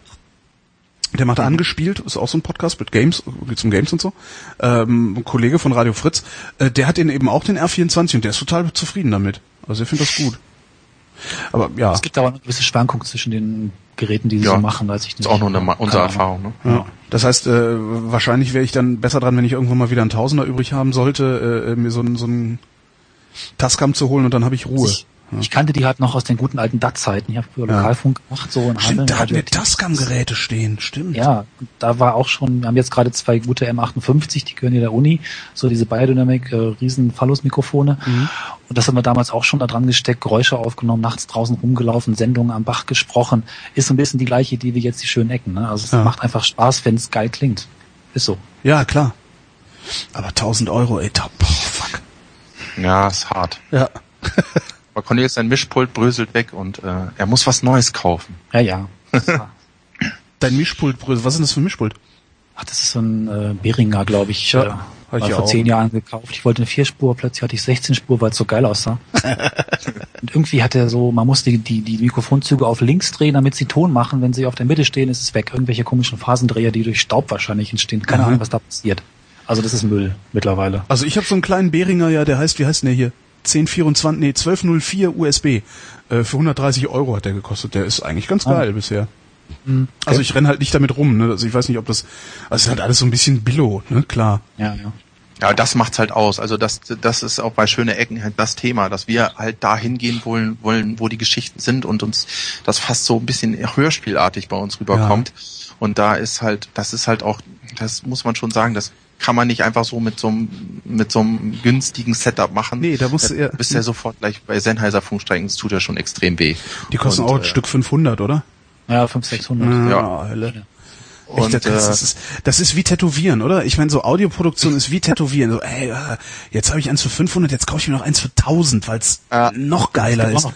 der macht angespielt, ist auch so ein Podcast mit Games, geht's um Games und so. Ähm, ein Kollege von Radio Fritz, äh, der hat den eben auch den R24 und der ist total zufrieden damit. Also er findet das gut. Aber ja, Es gibt aber eine gewisse Schwankung zwischen den Geräten, die sie Ja, so machen, weiß ich ist nicht. auch nur eine, Ma- unsere. Erfahrung. Ne? ja. das heißt, äh, wahrscheinlich wäre ich dann besser dran, wenn ich irgendwann mal wieder einen Tausender übrig haben sollte, äh, mir so einen so einen Tascam zu holen und dann habe ich Ruhe. Ich, ich kannte die halt noch aus den guten alten DAT-Zeiten. Ich habe früher Ja. Lokalfunk gemacht, so in Hameln. Stimmt, da hatten wir. Tascam-Geräte stehen, stimmt. Ja, und da war auch schon, wir haben jetzt gerade zwei gute M58, die gehören hier der Uni, so diese Biodynamic, äh, riesen Phallus-Mikrofone. Und das haben wir damals auch schon da dran gesteckt, Geräusche aufgenommen, nachts draußen rumgelaufen, Sendungen am Bach gesprochen. Ist so ein bisschen die gleiche Idee wie jetzt die schönen Ecken. Ne? Also es Ja. macht einfach Spaß, wenn es geil klingt. Ist so. Ja, klar. Aber 1000 Euro, ey, top, boah, fuck. Ja, ist hart. Ja. Aber Cornelius, sein Mischpult bröselt weg und äh, er muss was Neues kaufen. Ja, ja. Dein Mischpult, Brösel, was ist denn das für ein Mischpult? Ach, das ist so ein äh, Beringer, glaube ich. Ja, äh, hab mal ich vor auch. zehn Jahren gekauft. Ich wollte eine Vierspur, plötzlich hatte ich 16 Spur, weil es so geil aussah. und irgendwie hat er so, man muss die, die, die Mikrofonzüge auf links drehen, damit sie Ton machen. Wenn sie auf der Mitte stehen, ist es weg. Irgendwelche komischen Phasendreher, die durch Staub wahrscheinlich entstehen. Keine Mhm. Ahnung, was da passiert. Also das ist Müll mittlerweile. Also ich habe so einen kleinen Behringer, ja, der heißt, wie heißt denn der hier? 1024, nee, 1204 USB. Äh, für 130 Euro hat der gekostet. Der ist eigentlich ganz Ah. geil bisher. Hm, Also ich renn halt nicht damit rum, ne? Also ich weiß nicht, ob das, also es ist halt alles so ein bisschen Billo, ne? Klar. Ja, ja. Ja, das macht's halt aus. Also das, das ist auch bei schöne Ecken halt das Thema, dass wir halt da hingehen wollen, wollen, wo die Geschichten sind und uns das fast so ein bisschen hörspielartig bei uns rüberkommt. Und da ist halt, das ist halt auch, das muss man schon sagen, das kann man nicht einfach so mit so einem, mit so einem günstigen Setup machen. Nee, da musst du Du eher- bist ja sofort gleich bei Sennheiser Funkstrecken, das tut ja schon extrem weh. Die kosten Und, auch ein äh, Stück 500, oder? Ja, 500, 600. Ja. Hölle. Und, Echt, das, äh, das, ist, das ist wie Tätowieren, oder? Ich meine, so Audioproduktion ist wie Tätowieren. So, ey, äh, jetzt habe ich eins für 500, jetzt kaufe ich mir noch eins für 1000, weil es Ja. noch geiler ist. noch.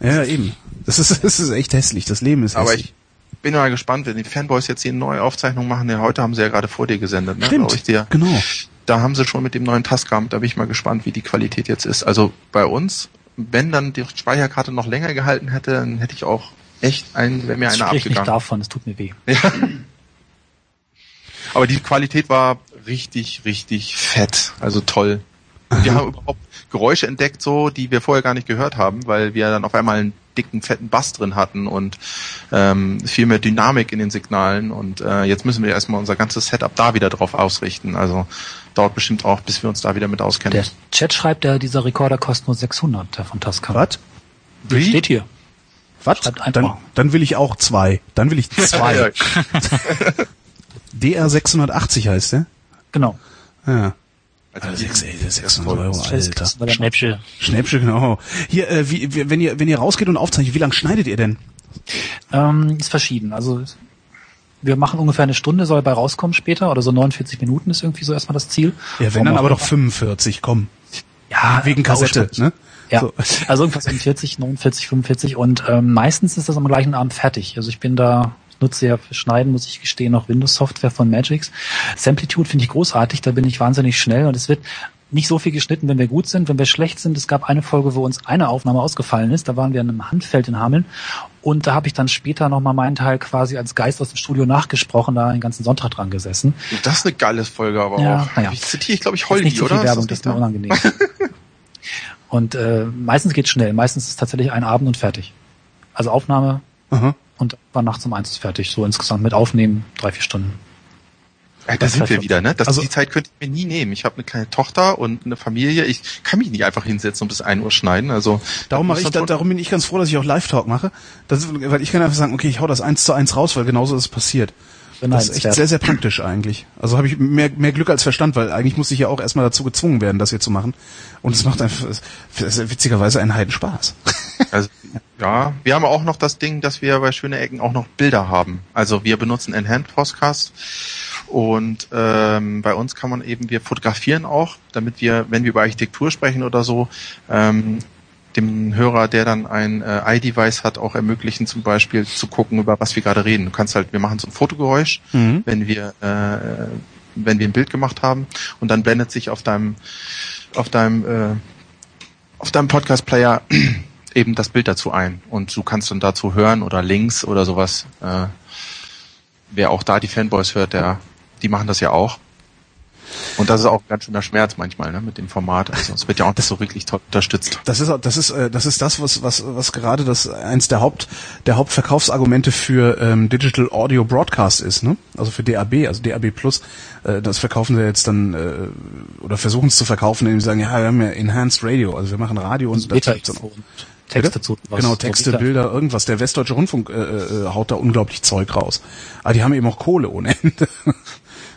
Ja, eben. Das ist, das ist echt hässlich. Das Leben ist Aber hässlich. Ich bin mal gespannt, wenn die Fanboys jetzt hier eine neue Aufzeichnung machen. Ja, heute haben sie ja gerade vor dir gesendet, ne? Stimmt, Ich dir. genau. Da haben sie schon mit dem neuen Tascam, da bin ich mal gespannt, wie die Qualität jetzt ist. Also bei uns, wenn dann die Speicherkarte noch länger gehalten hätte, dann hätte ich auch echt ein, wäre mir einer Sprich nicht abgegangen. davon, es tut mir weh. Aber die Qualität war richtig, richtig fett. Also toll. Und wir haben überhaupt Geräusche entdeckt, so, die wir vorher gar nicht gehört haben, weil wir dann auf einmal einen dicken, fetten Bass drin hatten und ähm, viel mehr Dynamik in den Signalen. Und äh, jetzt müssen wir erstmal unser ganzes Setup da wieder drauf ausrichten. Also dauert bestimmt auch, bis wir uns da wieder mit auskennen. Der Chat schreibt, der, dieser Rekorder kostet nur 600, der von Tascam. Was? Wie? Steht hier. Was? Schreibt einfach. Dann, dann will ich auch zwei. Dann will ich zwei. Ja, DR 680 heißt der. Genau. Ja. Also Sechs, ey, 600 Euro, Das Alter. er- Schnäppchen. Schnäppchen, genau. Hier, äh, wie, wie, wenn ihr, wenn ihr rausgeht und aufzeichnet, wie lang schneidet ihr denn? Ähm, ist verschieden. Also wir machen ungefähr eine Stunde, soll bei rauskommen später, oder so 49 Minuten ist irgendwie so erstmal das Ziel. Ja, wenn dann aber doch 45, komm. ja, Wegen Kassette, Bauschaft. ne? Ja, So. also irgendwas um 40, 49, 45 und ähm, meistens ist das am gleichen Abend fertig. Also ich bin da, nutze ja für Schneiden, muss ich gestehen, noch Windows-Software von Magix. Samplitude finde ich großartig, da bin ich wahnsinnig schnell und es wird nicht so viel geschnitten, wenn wir gut sind. Wenn wir schlecht sind, es gab eine Folge, wo uns eine Aufnahme ausgefallen ist, da waren wir in einem Handfeld in Hameln und da habe ich dann später nochmal meinen Teil quasi als Geist aus dem Studio nachgesprochen, da den ganzen Sonntag dran gesessen. Das ist eine geile Folge, aber Ja, auch. naja. Ich zitiere, ich glaube ich, Holdi, nicht so viel oder? Werbung, das ist mir unangenehm. und äh, meistens geht schnell. Meistens ist es tatsächlich ein Abend und fertig. Also Aufnahme Aha. Und war nachts um eins ist fertig. So insgesamt mit Aufnehmen drei, vier Stunden. Ja, da sind wir wieder, ne? Das, Also- die Zeit könnte ich mir nie nehmen. Ich habe eine kleine Tochter und eine Familie. Ich kann mich nicht einfach hinsetzen und bis ein Uhr schneiden. Also Darum mache ich, da, darum bin ich ganz froh, dass ich auch Live-Talk mache. Das ist, weil ich kann einfach sagen, okay, ich hau das eins zu eins raus, weil genauso ist es passiert. Das ist echt sehr, sehr praktisch eigentlich. Also habe ich mehr, mehr Glück als Verstand, weil eigentlich muss ich ja auch erstmal dazu gezwungen werden, das hier zu machen. Und es macht einfach witzigerweise einen Heidenspaß. Also, ja, wir haben auch noch das Ding, dass wir bei Schöne Ecken auch noch Bilder haben. Also wir benutzen Enhanced Podcast und ähm, bei uns kann man eben, wir fotografieren auch, damit wir, wenn wir über Architektur sprechen oder so, ähm, dem Hörer, der dann ein äh, iDevice hat, auch ermöglichen, zum Beispiel zu gucken, über was wir gerade reden. Du kannst halt, wir machen so ein Fotogeräusch, Mhm. wenn wir äh, wenn wir ein Bild gemacht haben und dann blendet sich auf deinem auf deinem äh, auf deinem Podcast-Player eben das Bild dazu ein und du kannst dann dazu hören oder Links oder sowas. Äh, wer auch da die Fanboys hört, der die machen das ja auch. Und das ist auch ein ganz schöner Schmerz manchmal, ne, mit dem Format. Also es wird ja auch nicht so wirklich toll unterstützt. Das ist das ist äh, das ist das was was was gerade das eins der Haupt der Hauptverkaufsargumente für ähm, Digital Audio Broadcast ist, ne? Also für DAB, also DAB Plus. Äh, das verkaufen wir jetzt dann äh, oder versuchen es zu verkaufen, indem sie sagen, ja, wir haben ja Enhanced Radio, also wir machen Radio und Beta Texte Bitte? zu. was- Genau, Texte. Bilder, irgendwas. Der Westdeutsche Rundfunk äh, äh, haut da unglaublich Zeug raus. Aber die haben eben auch Kohle ohne Ende.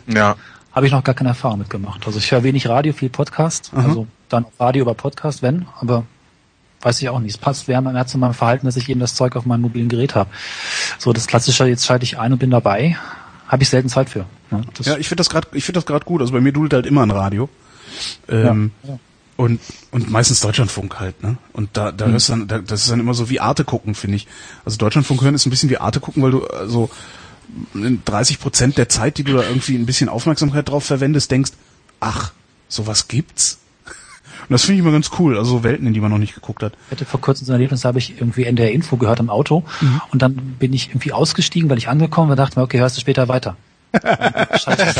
Ja. Habe ich noch gar keine Erfahrung mitgemacht. Also ich höre wenig Radio, viel Podcast. Also dann Radio über Podcast, wenn, aber weiß ich auch nicht. Es passt mehr, mehr zu meinem Verhalten, dass ich eben das Zeug auf meinem mobilen Gerät habe. So das klassische, jetzt schalte ich ein und bin dabei, habe ich selten Zeit für. Ja, das, Ja, ich finde das gerade, ich finde das gerade gut. Also bei mir dudelt halt immer ein Radio. Ähm, Ja, ja. Und, und meistens Deutschlandfunk halt, ne? Und da, da hörst du dann, da, das ist dann immer so wie Arte gucken, finde ich. Also Deutschlandfunk hören ist ein bisschen wie Arte gucken, weil du also 30 Prozent der Zeit, die du da irgendwie ein bisschen Aufmerksamkeit drauf verwendest, denkst, ach, sowas gibt's? Und das finde ich immer ganz cool, also so Welten, in die man noch nicht geguckt hat. Ich hatte vor kurzem so ein Erlebnis, da habe ich irgendwie NDR Info gehört im Auto und dann bin ich irgendwie ausgestiegen, weil ich angekommen war, dachte mir, okay, hörst du später weiter. Scheiße, ist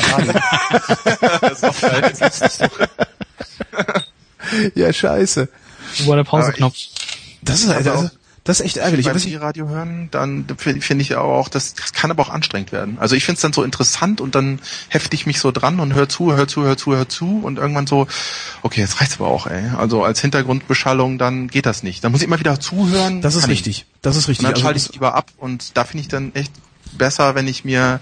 der Radio. Ja, scheiße. War der Pauseknopf? Das ist, ist- Das ist echt ärgerlich. Wenn Sie ich, Radio hören, dann finde find ich auch, das, das kann aber auch anstrengend werden. Also ich finde es dann so interessant und dann hefte ich mich so dran und hör zu, hör zu, hör zu, hör zu und irgendwann so, okay, jetzt reicht's aber auch, ey. Also als Hintergrundbeschallung, dann geht das nicht. Dann muss ich immer wieder zuhören. das ist Kann ich richtig. Das ist Und richtig. dann Also schalte das- ich lieber ab und da finde ich dann echt besser, wenn ich mir,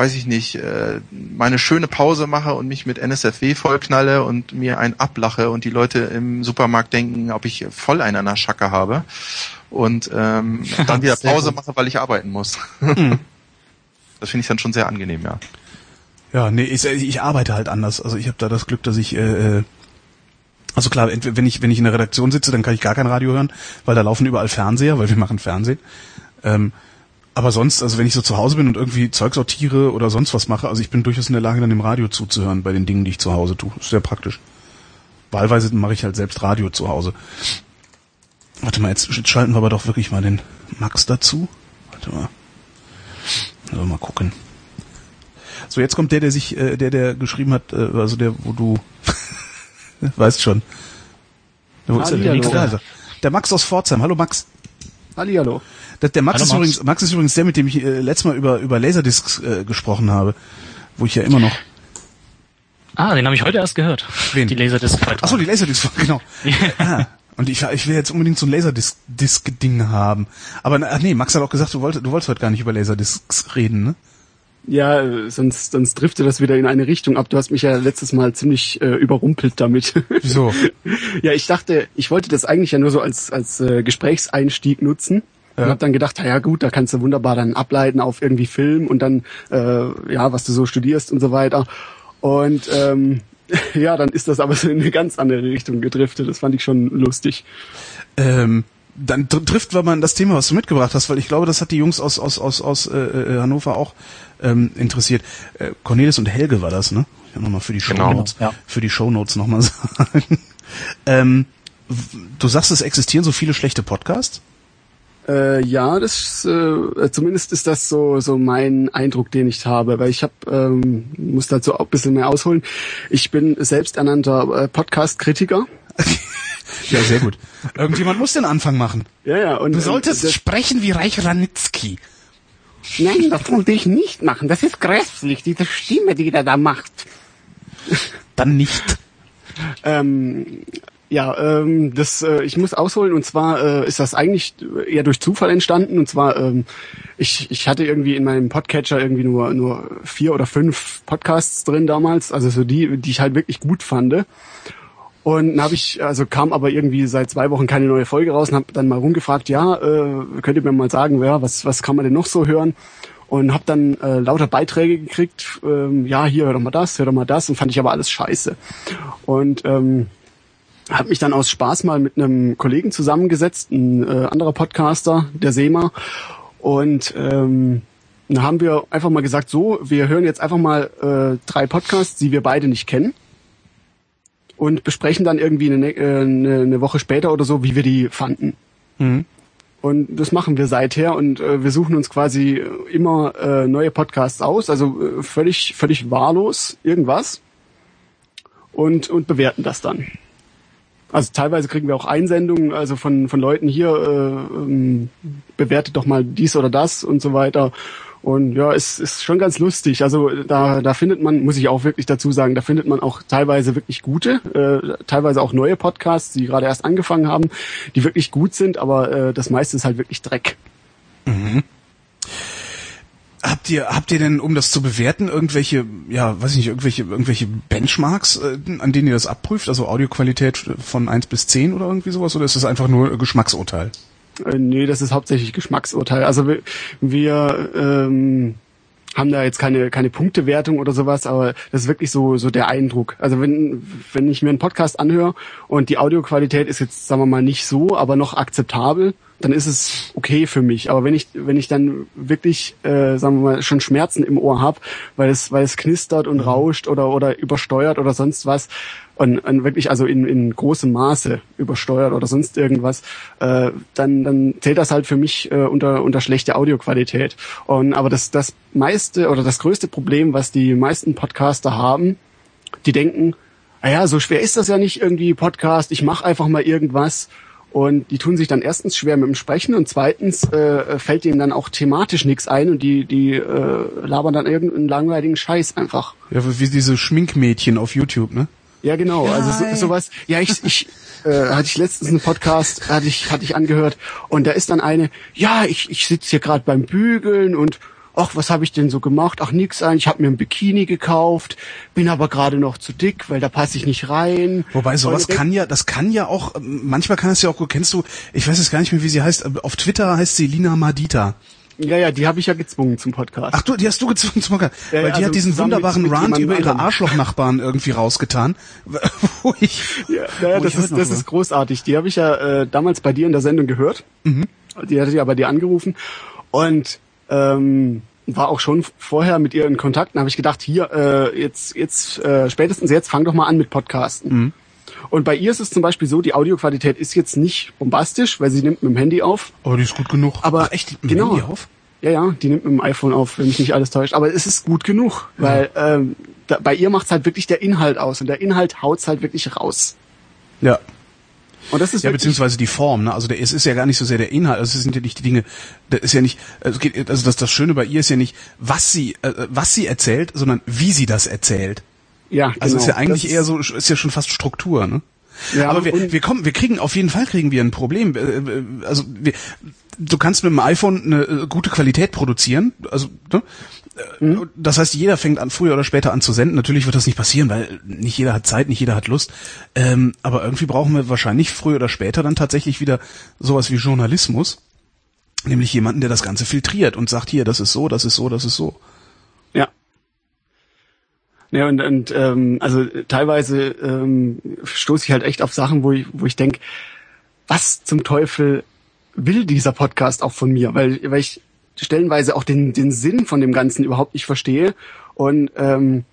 weiß ich nicht, äh, meine schöne Pause mache und mich mit NSFW vollknalle und mir ein ablache und die Leute im Supermarkt denken, ob ich voll einen an der Schacke habe und ähm, dann wieder Pause mache, weil ich arbeiten muss. das finde ich dann schon sehr angenehm, ja. Ja, nee, ich, ich arbeite halt anders. Also ich habe da das Glück, dass ich äh, äh, also klar, wenn ich wenn ich in der Redaktion sitze, dann kann ich gar kein Radio hören, weil da laufen überall Fernseher, weil wir machen Fernsehen. Ähm, aber sonst, also wenn ich so zu Hause bin und irgendwie Zeug sortiere oder sonst was mache, also ich bin durchaus in der Lage, dann dem Radio zuzuhören bei den Dingen, die ich zu Hause tue. Ist sehr praktisch. Wahlweise mache ich halt selbst Radio zu Hause. Warte mal, jetzt, jetzt schalten wir aber doch wirklich mal den Max dazu. Warte mal. Also mal gucken. So, jetzt kommt der, der sich, äh, der, der geschrieben hat, äh, also der, wo du weißt schon. Wo ist der, der, er. der Max aus Pforzheim. Hallo Max. Hallihallo. Der, der Max, Hallo, ist Max. übrigens, Max ist übrigens der, mit dem ich äh, letztes Mal über, über Laserdiscs äh, gesprochen habe. Wo ich ja immer noch. Ah, den habe ich heute erst gehört. Wen? Die Laserdisc-Beitrag. Achso, die Laserdiscs, genau. ah, und ich, ich will jetzt unbedingt so ein Laserdisc-Ding haben. Aber ach nee, Max hat auch gesagt, du wolltest, du wolltest heute gar nicht über Laserdiscs reden, ne? Ja, sonst, sonst driftet das wieder in eine Richtung ab. Du hast mich ja letztes Mal ziemlich äh, überrumpelt damit. Wieso? ja, ich dachte, ich wollte das eigentlich ja nur so als, als äh, Gesprächseinstieg nutzen. Ja. Und habe dann gedacht, ja gut, da kannst du wunderbar dann ableiten auf irgendwie Film und dann, äh, ja, was du so studierst und so weiter. Und ähm, ja, dann ist das aber so in eine ganz andere Richtung gedriftet. Das fand ich schon lustig. Ähm, dann tr trifft wir mal das Thema, was du mitgebracht hast, weil ich glaube, das hat die Jungs aus aus aus aus äh, äh, Hannover auch ähm, interessiert. Äh, Cornelis und Helge war das, ne? Ich will nochmal für die Genau. Shownotes, Ja. für die Shownotes nochmal sagen. ähm, du sagst, es existieren so viele schlechte Podcasts. Äh, ja, das äh, zumindest ist das so so mein Eindruck, den ich habe, weil ich habe ähm, muss dazu auch ein bisschen mehr ausholen. Ich bin selbsternannter äh, Podcast-Kritiker. Ja, sehr gut. Irgendjemand muss den Anfang machen. Ja, ja. Und Du solltest das, sprechen wie Reich Ranitzky. nein, das wollte ich nicht machen. Das ist grässlich, diese Stimme, die der da macht. Dann nicht. Ähm, ja, ähm, das, äh, ich muss ausholen und zwar äh, ist das eigentlich eher durch Zufall entstanden und zwar ähm, ich, ich hatte irgendwie in meinem Podcatcher irgendwie nur nur vier oder fünf Podcasts drin damals, also so die, die ich halt wirklich gut fand. Und dann habe ich, also kam aber irgendwie seit zwei Wochen keine neue Folge raus und habe dann mal rumgefragt, ja, äh, könnt ihr mir mal sagen, ja, was, was kann man denn noch so hören? Und habe dann äh, lauter Beiträge gekriegt, ähm, ja, hier, hör doch mal das, hör doch mal das und fand ich aber alles scheiße. Und ähm, habe mich dann aus Spaß mal mit einem Kollegen zusammengesetzt, ein äh, anderer Podcaster, der Sema. Und ähm, dann haben wir einfach mal gesagt, so, wir hören jetzt einfach mal äh, drei Podcasts, die wir beide nicht kennen. Und besprechen dann irgendwie eine, äh, eine, eine Woche später oder so, wie wir die fanden. Mhm. Und das machen wir seither und äh, wir suchen uns quasi immer äh, neue Podcasts aus, also äh, völlig, völlig wahllos irgendwas und, und bewerten das dann. Also teilweise kriegen wir auch Einsendungen, also von, von Leuten hier, äh, ähm, bewertet doch mal dies oder das und so weiter. Und ja, es ist schon ganz lustig. Also da, da findet man, muss ich auch wirklich dazu sagen, da findet man auch teilweise wirklich gute, äh, teilweise auch neue Podcasts, die gerade erst angefangen haben, die wirklich gut sind, aber äh, das meiste ist halt wirklich Dreck. Habt ihr, habt ihr denn, um das zu bewerten, irgendwelche, ja, weiß ich nicht, irgendwelche, irgendwelche Benchmarks, äh, an denen ihr das abprüft? Also Audioqualität von 1 bis 10 oder irgendwie sowas? Oder ist das einfach nur Geschmacksurteil? Äh, nee, das ist hauptsächlich Geschmacksurteil. Also wir, wir ähm, haben da jetzt keine keine Punktewertung oder sowas, aber das ist wirklich so so der Eindruck. Also wenn wenn ich mir einen Podcast anhöre und die Audioqualität ist jetzt sagen wir mal nicht so, aber noch akzeptabel, dann ist es okay für mich. Aber wenn ich wenn ich dann wirklich äh, sagen wir mal schon Schmerzen im Ohr habe, weil es weil es knistert und rauscht oder oder übersteuert oder sonst was und, und wirklich also in, in großem Maße übersteuert oder sonst irgendwas, äh, dann, dann zählt das halt für mich äh, unter, unter schlechte Audioqualität. Und aber das, das meiste oder das größte Problem, was die meisten Podcaster haben, die denken, naja, so schwer ist das ja nicht irgendwie Podcast, ich mache einfach mal irgendwas Und die tun sich dann erstens schwer mit dem Sprechen und zweitens äh, fällt denen dann auch thematisch nichts ein und die, die äh, labern dann irgendeinen langweiligen Scheiß einfach. Ja, wie diese Schminkmädchen auf YouTube, ne? Ja, genau. Also so, sowas. Ja, ich, ich äh, hatte ich letztens einen Podcast, hatte ich, hatte ich angehört und da ist dann eine, ja, ich, ich sitze hier gerade beim Bügeln und ach, was habe ich denn so gemacht? Ach, nix eigentlich, ich habe mir ein Bikini gekauft, bin aber gerade noch zu dick, weil da passe ich nicht rein. Wobei sowas kann ja, das kann ja auch, manchmal kann es ja auch, kennst du, ich weiß jetzt gar nicht mehr, wie sie heißt, auf Twitter heißt sie Lina Madita. Ja, ja, die habe ich ja gezwungen zum Podcast. Ach du, die hast du gezwungen zum Podcast. Ja, Weil die also hat diesen wunderbaren mit, mit Rant über ihre Arschlochnachbarn irgendwie rausgetan. wo ich, ja, naja, wo das, ist, das ist großartig. Die habe ich ja äh, damals bei dir in der Sendung gehört. Mhm. Die hatte ja bei dir angerufen. Und ähm, war auch schon vorher mit ihr in Kontakt. Dann habe ich gedacht, hier, äh, jetzt, jetzt, äh, spätestens jetzt, fang doch mal an mit Podcasten. Mhm. Und bei ihr ist es zum Beispiel so, die Audioqualität ist jetzt nicht bombastisch, weil sie nimmt mit dem Handy auf. Aber die ist gut genug. Aber Ach, echt, mit dem genau, Handy auf? Ja, ja, die nimmt mit dem iPhone auf, wenn mich nicht alles täuscht. Aber es ist gut genug, ja. weil ähm, da, bei ihr macht's halt wirklich der Inhalt aus und der Inhalt haut's halt wirklich raus. Ja. Und das ist ja beziehungsweise die Form, ne? Also der, es ist ja gar nicht so sehr der Inhalt, also es sind ja nicht die Dinge, das ist ja nicht, also, geht, also das, das Schöne bei ihr ist ja nicht, was sie, äh, was sie erzählt, sondern wie sie das erzählt. Ja, genau. Also ist ja eigentlich das eher so, ist ja schon fast Struktur, ne? Ja, aber wir, wir kommen, wir kriegen auf jeden Fall kriegen wir ein Problem. Äh, äh, also wir, du kannst mit dem iPhone eine äh, gute Qualität produzieren. Also ne? Mhm. das heißt, jeder fängt an früher oder später an zu senden. Natürlich wird das nicht passieren, weil nicht jeder hat Zeit, nicht jeder hat Lust. Ähm, aber irgendwie brauchen wir wahrscheinlich früher oder später dann tatsächlich wieder sowas wie Journalismus, nämlich jemanden, der das Ganze filtriert und sagt hier, das ist so, das ist so, das ist so. Ja, und, und ähm, also teilweise ähm, stoße ich halt echt auf Sachen, wo ich, wo ich denke, was zum Teufel will dieser Podcast auch von mir? Weil, weil ich stellenweise auch den, den Sinn von dem Ganzen überhaupt nicht verstehe. Und ähm,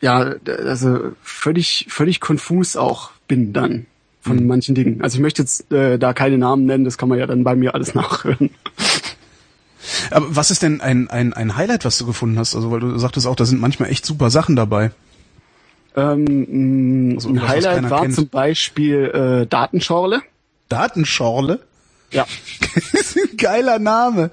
ja, also völlig, völlig konfus auch bin dann von mhm. manchen Dingen. Also ich möchte jetzt äh, da keine Namen nennen, das kann man ja dann bei mir alles nachhören. Aber was ist denn ein, ein, ein Highlight, was du gefunden hast? Also, weil du sagtest auch, da sind manchmal echt super Sachen dabei. Ähm, also, ein Highlight war kennt. zum Beispiel äh, Datenschorle. Datenschorle? Ja. das ist ein geiler Name.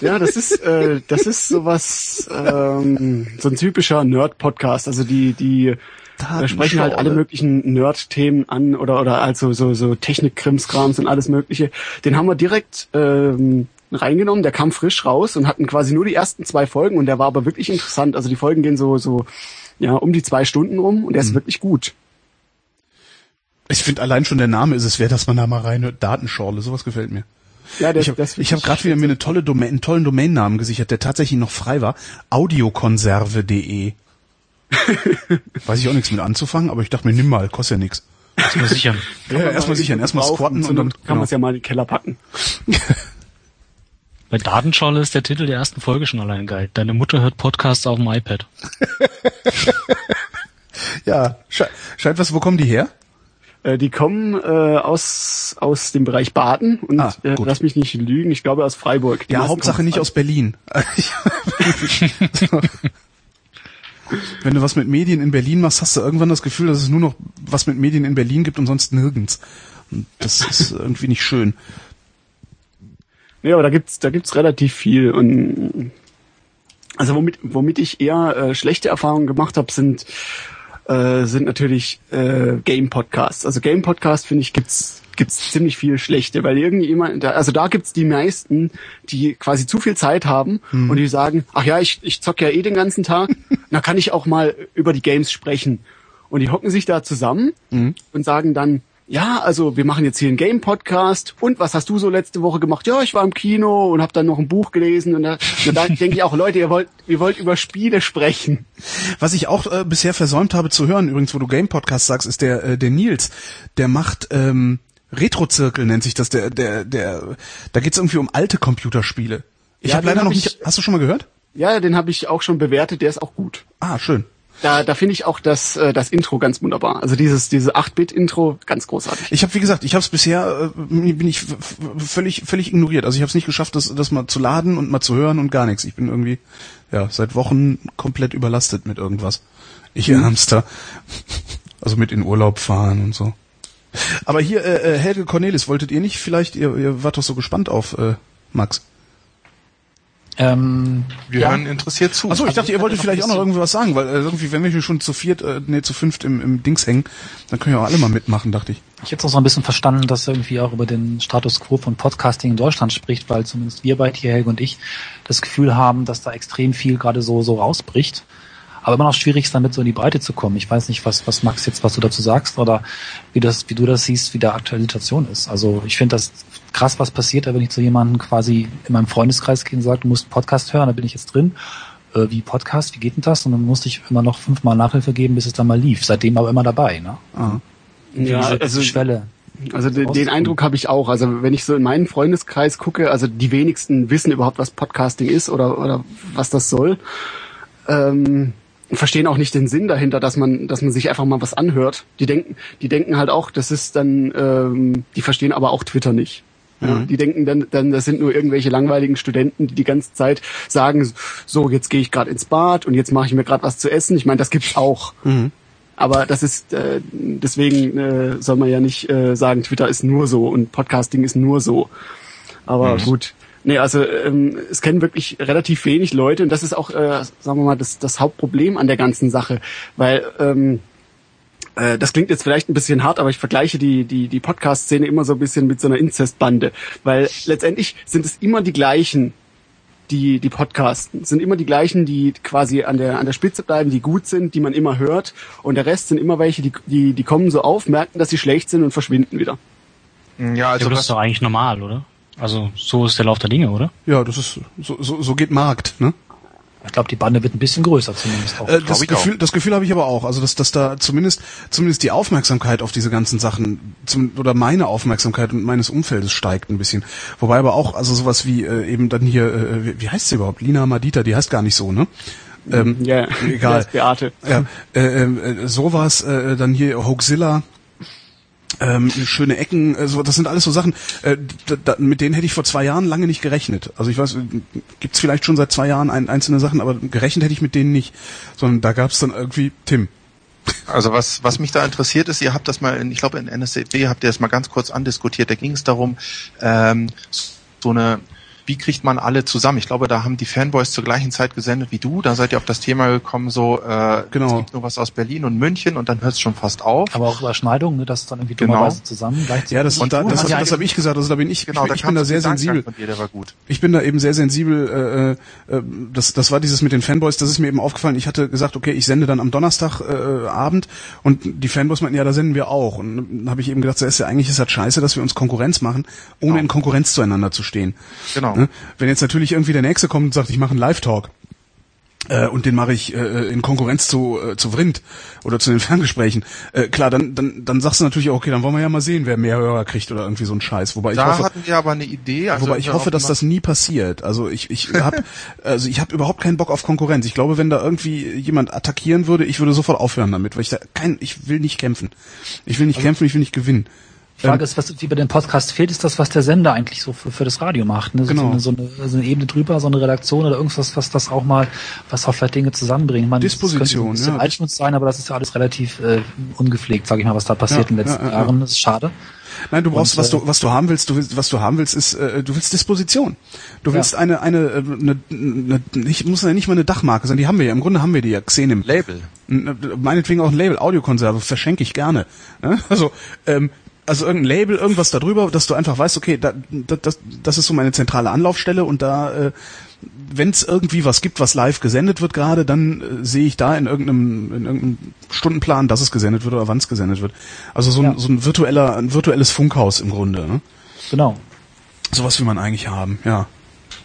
Ja, das ist äh, das ist sowas ähm, so ein typischer Nerd-Podcast. Also die die da sprechen halt alle möglichen Nerd-Themen an oder oder also so so Technik-Krimskrams und alles Mögliche. Den haben wir direkt ähm, reingenommen, der kam frisch raus und hatten quasi nur die ersten zwei Folgen und der war aber wirklich interessant. Also die Folgen gehen so, so, ja, um die zwei Stunden rum und der ist mhm. wirklich gut. Ich finde allein schon der Name ist es wert, dass man da mal rein Datenschorle, sowas gefällt mir. Ja, der, ich habe hab gerade wieder mir eine tolle Domain, einen tollen Domainnamen gesichert, der tatsächlich noch frei war. Audiokonserve.de. Weiß ich auch nichts mit anzufangen, aber ich dachte mir, nimm mal, kostet ja nichts. Erstmal sichern. Ja, erstmal sichern, erstmal squatten und dann kann genau. man es ja mal in den Keller packen. Bei Datenschorle ist der Titel der ersten Folge schon allein geil. Deine Mutter hört Podcasts auf dem iPad. ja, sche scheint was, wo kommen die her? Äh, die kommen äh, aus aus dem Bereich Baden und ah, äh, lass mich nicht lügen, ich glaube aus Freiburg. Die ja, Hauptsache nicht aus Berlin. Wenn du was mit Medien in Berlin machst, hast du irgendwann das Gefühl, dass es nur noch was mit Medien in Berlin gibt und sonst nirgends. Und das ist irgendwie nicht schön. Ja, aber da gibt's, da gibt's relativ viel und also womit, womit ich eher äh, schlechte Erfahrungen gemacht habe, sind äh, sind natürlich äh, Game Podcasts. Also Game Podcasts finde ich gibt's gibt's ziemlich viel schlechte, weil irgendjemand, also da gibt's die meisten, die quasi zu viel Zeit haben hm. und die sagen, ach ja, ich ich zock ja eh den ganzen Tag, da kann ich auch mal über die Games sprechen. Und die hocken sich da zusammen mhm. und sagen dann, ja, also wir machen jetzt hier einen Game-Podcast und was hast du so letzte Woche gemacht? Ja, ich war im Kino und habe dann noch ein Buch gelesen und da, und da denke ich auch, Leute, ihr wollt, ihr wollt über Spiele sprechen. Was ich auch äh, bisher versäumt habe zu hören, übrigens, wo du Game-Podcast sagst, ist der, äh, der Nils, der macht ähm, Retro-Zirkel nennt sich das, der, der, der, da geht's irgendwie um alte Computerspiele. Ich ja, habe leider hab noch ich, nicht, hast du schon mal gehört? Ja, den habe ich auch schon bewertet, der ist auch gut. Ah, schön da, da finde ich auch das, äh, das Intro ganz wunderbar. Also dieses, diese 8-Bit-Intro, ganz großartig. Ich habe, wie gesagt, ich habe es bisher, äh, bin ich völlig, völlig ignoriert. Also ich habe es nicht geschafft, das, das mal zu laden und mal zu hören und gar nichts. Ich bin irgendwie, ja, seit Wochen komplett überlastet mit irgendwas. Ich mhm. Ärmster. Also mit in Urlaub fahren und so. Aber hier, äh, äh, Helge Cornelis, wolltet ihr nicht vielleicht, ihr, ihr wart doch so gespannt auf äh, Max. Ähm, Wir ja. hören interessiert zu. Achso, ich dachte, ihr ich wolltet vielleicht auch noch irgendwie was sagen, weil äh, irgendwie, wenn wir hier schon zu viert, äh, nee, zu fünft im, im Dings hängen, dann können ja auch alle mal mitmachen, dachte ich. Ich hätte auch so ein bisschen verstanden, dass er irgendwie auch über den Status quo von Podcasting in Deutschland spricht, weil zumindest wir beide hier, Helge und ich, das Gefühl haben, dass da extrem viel gerade so, so rausbricht. Aber immer noch schwierig ist, damit so in die Breite zu kommen. Ich weiß nicht, was, was Max jetzt, was du dazu sagst oder wie das, wie du das siehst, wie der aktuelle Situation ist. Also ich finde das krass, was passiert, wenn ich zu jemandem quasi in meinem Freundeskreis gehe und sage, du musst einen Podcast hören, da bin ich jetzt drin. Äh, wie Podcast, wie geht denn das? Und dann musste ich immer noch fünfmal Nachhilfe geben, bis es dann mal lief. Seitdem aber immer dabei, ne? Ah. Ja, also Schwelle. Also den, den. Eindruck habe ich auch. Also wenn ich so in meinen Freundeskreis gucke, also die wenigsten wissen überhaupt, was Podcasting ist oder, oder was das soll. Ähm, verstehen auch nicht den Sinn dahinter, dass man, dass man sich einfach mal was anhört. Die denken, die denken halt auch, das ist dann, ähm, die verstehen aber auch Twitter nicht. Ja, Die denken dann, dann, das sind nur irgendwelche langweiligen Studenten, die die ganze Zeit sagen, so jetzt gehe ich gerade ins Bad und jetzt mache ich mir gerade was zu essen. Ich meine, das gibt's auch. Aber das ist äh, deswegen äh, soll man ja nicht äh, sagen, Twitter ist nur so und Podcasting ist nur so. Aber gut. Nee, also ähm, es kennen wirklich relativ wenig Leute und das ist auch, äh, sagen wir mal, das, das Hauptproblem an der ganzen Sache, weil ähm, äh, das klingt jetzt vielleicht ein bisschen hart, aber ich vergleiche die, die, die Podcast-Szene immer so ein bisschen mit so einer Inzestbande, weil letztendlich sind es immer die gleichen, die, die Podcasten. Es sind immer die gleichen, die quasi an der, an der Spitze bleiben, die gut sind, die man immer hört. Und der Rest sind immer welche, die, die, die kommen so auf, merken, dass sie schlecht sind und verschwinden wieder. Ja, Ja, also aber das ist doch eigentlich normal, oder? Also so ist der Lauf der Dinge, oder? Ja, das ist, so, so, so geht Markt, ne? Ich glaube, die Bande wird ein bisschen größer zumindest auch. Äh, das Gefühl, das Gefühl habe ich aber auch. Also dass, dass da zumindest zumindest die Aufmerksamkeit auf diese ganzen Sachen zum, oder meine Aufmerksamkeit und meines Umfeldes steigt ein bisschen. Wobei aber auch also sowas wie äh, eben dann hier äh, wie, wie heißt sie überhaupt? Lina Madita, die heißt gar nicht so, ne? Ähm, Ja, egal. Beate. Ja, äh, äh, sowas, äh, dann hier Hoaxilla, ähm, schöne Ecken, äh, so, das sind alles so Sachen, äh, da, mit denen hätte ich vor zwei Jahren lange nicht gerechnet. Also ich weiß, gibt's vielleicht schon seit zwei Jahren ein, einzelne Sachen, aber gerechnet hätte ich mit denen nicht. Sondern da gab's dann irgendwie Tim. also was, was mich da interessiert ist, ihr habt das mal, in, ich glaube in NSCW habt ihr das mal ganz kurz andiskutiert. Da ging es darum, ähm, so eine wie kriegt man alle zusammen? Ich glaube, da haben die Fanboys zur gleichen Zeit gesendet wie du. Da seid ihr auf das Thema gekommen, so äh, Genau. es gibt nur was aus Berlin und München und dann hört es schon fast auf. aber auch Überschneidungen, ne, dass es dann irgendwie Genau. zusammen gleichzeitig. Ja, das, Und da, das, das, ja das habe ich gesagt. Also da bin ich, Genau, ich, ich bin da sehr sensibel. Dir, der war gut. Ich bin da eben sehr sensibel. Äh, äh, das, das war dieses mit den Fanboys. Das ist mir eben aufgefallen. Ich hatte gesagt, okay, ich sende dann am Donnerstagabend äh, Abend und die Fanboys meinten, ja, da senden wir auch. Und dann habe ich eben gedacht, so ist ja eigentlich ist das scheiße, dass wir uns Konkurrenz machen, ohne Genau. in Konkurrenz zueinander zu stehen. Genau. Ne? Wenn jetzt natürlich irgendwie der nächste kommt und sagt, ich mache einen Live-Talk. Äh, und den mache ich äh, in Konkurrenz zu äh, zu Vrind oder zu den Ferngesprächen. Äh, klar, dann dann dann sagst du natürlich auch, okay, dann wollen wir ja mal sehen, wer mehr Hörer kriegt oder irgendwie so ein Scheiß. Wobei ich Da hoffe, hatten wir aber eine Idee. Also Wobei ich hoffe, dass das nie passiert. Also ich, ich habe also ich habe überhaupt keinen Bock auf Konkurrenz. Ich glaube, wenn da irgendwie jemand attackieren würde, ich würde sofort aufhören damit, weil ich da kein ich will nicht kämpfen. Ich will nicht Also kämpfen, ich will nicht gewinnen. Die Frage ist, was wie bei dem Podcast fehlt, ist das, was der Sender eigentlich so für, für das Radio macht. Ne? So- Genau. So, eine, so, eine, eine Ebene drüber, so eine Redaktion oder irgendwas, was das auch mal, was auch vielleicht Dinge zusammenbringt. Man, Disposition, das könnte ein bisschen ja. Altschmutz sein, aber das ist ja alles relativ äh, ungepflegt, sage ich mal, was da passiert Ja, in den letzten ja, ja, Jahren. Das ist schade. Nein, du brauchst Und, was äh, du was du haben willst, du willst was du haben willst ist äh, du willst Disposition. Du willst Ja. eine eine äh, eine, eine ich muss ja nicht mal eine Dachmarke sein, die haben wir ja im Grunde haben wir die ja Xenim. Label. N- Meinetwegen auch ein Label, Audiokonserve, verschenke ich gerne. Ne? Also, ähm, also irgendein Label, irgendwas darüber, dass du einfach weißt, okay, da, da, das, das ist so meine zentrale Anlaufstelle und da, äh, wenn es irgendwie was gibt, was live gesendet wird gerade, dann äh, sehe ich da in irgendeinem, in irgendeinem Stundenplan, dass es gesendet wird oder wann es gesendet wird. Also so ein, Ja. so ein virtueller, ein virtuelles Funkhaus im Grunde. Ne? Genau. Sowas will man eigentlich haben, ja.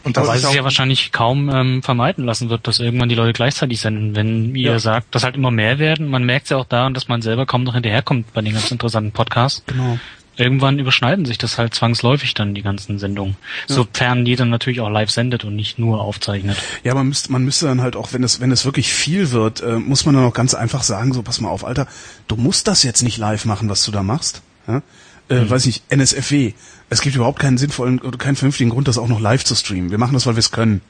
Und Wobei ist es ja wahrscheinlich kaum ähm, vermeiden lassen wird, dass irgendwann die Leute gleichzeitig senden, wenn ihr Ja. sagt, dass halt immer mehr werden. Man merkt ja auch daran, dass man selber kaum noch hinterherkommt bei den ganz interessanten Podcasts. Genau. Irgendwann überschneiden sich das halt zwangsläufig dann, die ganzen Sendungen. Sofern jeder natürlich auch live sendet und nicht nur aufzeichnet. Ja, man müsste, man müsste dann halt auch, wenn es, wenn es wirklich viel wird, äh, muss man dann auch ganz einfach sagen, so pass mal auf, Alter, du musst das jetzt nicht live machen, was du da machst. Ja? Äh, Weiß nicht, NSFW. Es gibt überhaupt keinen sinnvollen oder keinen vernünftigen Grund, das auch noch live zu streamen. Wir machen das, weil wir es können.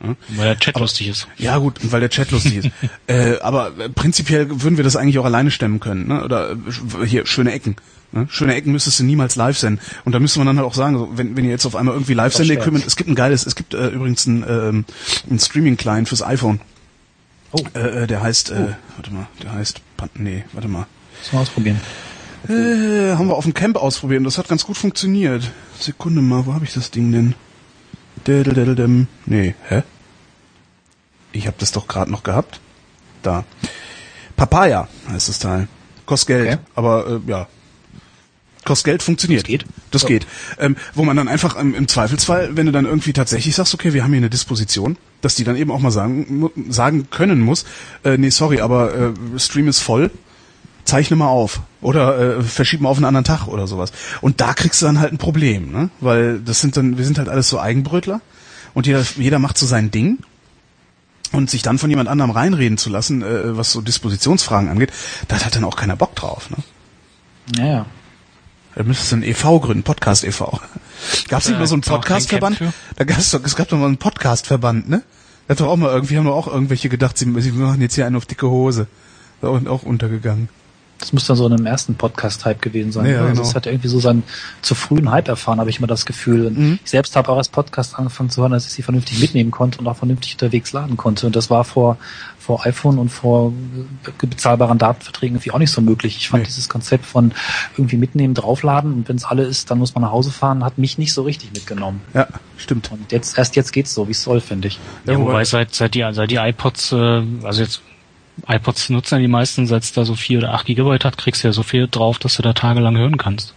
Ne? Weil der Chat aber, lustig ist. Ja gut, weil der Chat lustig ist. äh, aber prinzipiell würden wir das eigentlich auch alleine stemmen können. Ne? Oder äh, hier, schöne Ecken. Ne? Schöne Ecken müsstest du niemals live senden. Und da müsste man dann halt auch sagen, so, wenn, wenn ihr jetzt auf einmal irgendwie live sende Equipment, es gibt ein geiles, es gibt äh, übrigens ein, ähm, ein Streaming-Client fürs iPhone. Oh. Äh, äh der heißt, äh, oh. warte mal, der heißt, nee, warte mal. Muss mal ausprobieren. Äh, haben wir auf dem Camp ausprobiert und das hat ganz gut funktioniert. Sekunde mal, wo habe ich das Ding denn? Dädeldädeldem. Nee, hä? Ich habe das doch gerade noch gehabt. Da. Papaya heißt das Teil. Kostet Geld, okay. aber äh, ja, Kostet Geld, funktioniert. Das geht. Das so. geht. Ähm, wo man dann einfach ähm, im Zweifelsfall, wenn du dann irgendwie tatsächlich sagst, okay, wir haben hier eine Disposition, dass die dann eben auch mal sagen, sagen können muss, äh, nee, sorry, aber äh, Stream ist voll, zeichne mal auf oder äh, verschieb mal auf einen anderen Tag oder sowas. Und da kriegst du dann halt ein Problem, ne? Weil das sind dann, wir sind halt alles so Eigenbrötler und jeder, jeder macht so sein Ding und sich dann von jemand anderem reinreden zu lassen, äh, was so Dispositionsfragen angeht, da hat dann auch keiner Bock drauf, ne? Naja. Da müsstest du ein e.V. gründen, Podcast e.V. Gab es nicht mal so einen Podcast-Verband? Da gab's doch, es gab doch mal einen Podcast-Verband, ne? Da hat doch auch mal irgendwie, haben doch auch irgendwelche gedacht, sie, sie machen jetzt hier einen auf dicke Hose. Da auch untergegangen. Das muss dann so in einem ersten Podcast-Hype gewesen sein. Ja, also genau. Das hat irgendwie so seinen zu frühen Hype erfahren, habe ich immer das Gefühl. Mhm. Ich selbst habe auch als Podcast angefangen zu hören, dass ich sie vernünftig mitnehmen konnte und auch vernünftig unterwegs laden konnte. Und das war vor, vor iPhone und vor bezahlbaren Datenverträgen irgendwie auch nicht so möglich. Ich fand nee. dieses Konzept von irgendwie mitnehmen, draufladen und wenn es alle ist, dann muss man nach Hause fahren, hat mich nicht so richtig mitgenommen. Ja, stimmt. Und jetzt, erst jetzt geht's so, wie es soll, finde ich. Ja, wobei seit, seit die, seit die iPods, äh, also jetzt iPods nutzen die meisten, seit es da so vier oder acht Gigabyte hat, kriegst du ja so viel drauf, dass du da tagelang hören kannst.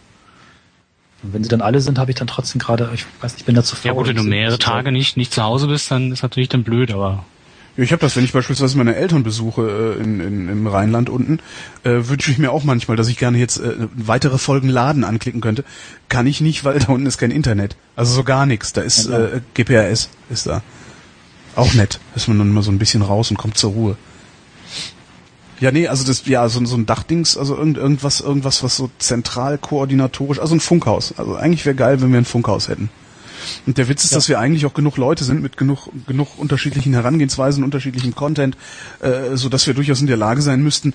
Und wenn sie dann alle sind, habe ich dann trotzdem gerade, ich weiß nicht, ich bin da zu faul. Ja gut, wenn du mehrere Tage nicht, nicht zu Hause bist, dann ist natürlich dann blöd, aber ja, ich habe das, wenn ich beispielsweise meine Eltern besuche äh, in, in, im Rheinland unten, äh, wünsche ich mir auch manchmal, dass ich gerne jetzt äh, weitere Folgen laden anklicken könnte. Kann ich nicht, weil da unten ist kein Internet. Also so gar nichts. Da ist äh, GPRS ist da. Auch nett. Ist man dann mal so ein bisschen raus und kommt zur Ruhe. Ja, nee, also das, ja, so, so ein Dachdings, also irgend, irgendwas, irgendwas, was so zentral koordinatorisch, also ein Funkhaus. Also eigentlich wäre geil, wenn wir ein Funkhaus hätten. Und der Witz ist, ja. dass wir eigentlich auch genug Leute sind mit genug, genug unterschiedlichen Herangehensweisen, unterschiedlichen Content, äh, so dass wir durchaus in der Lage sein müssten,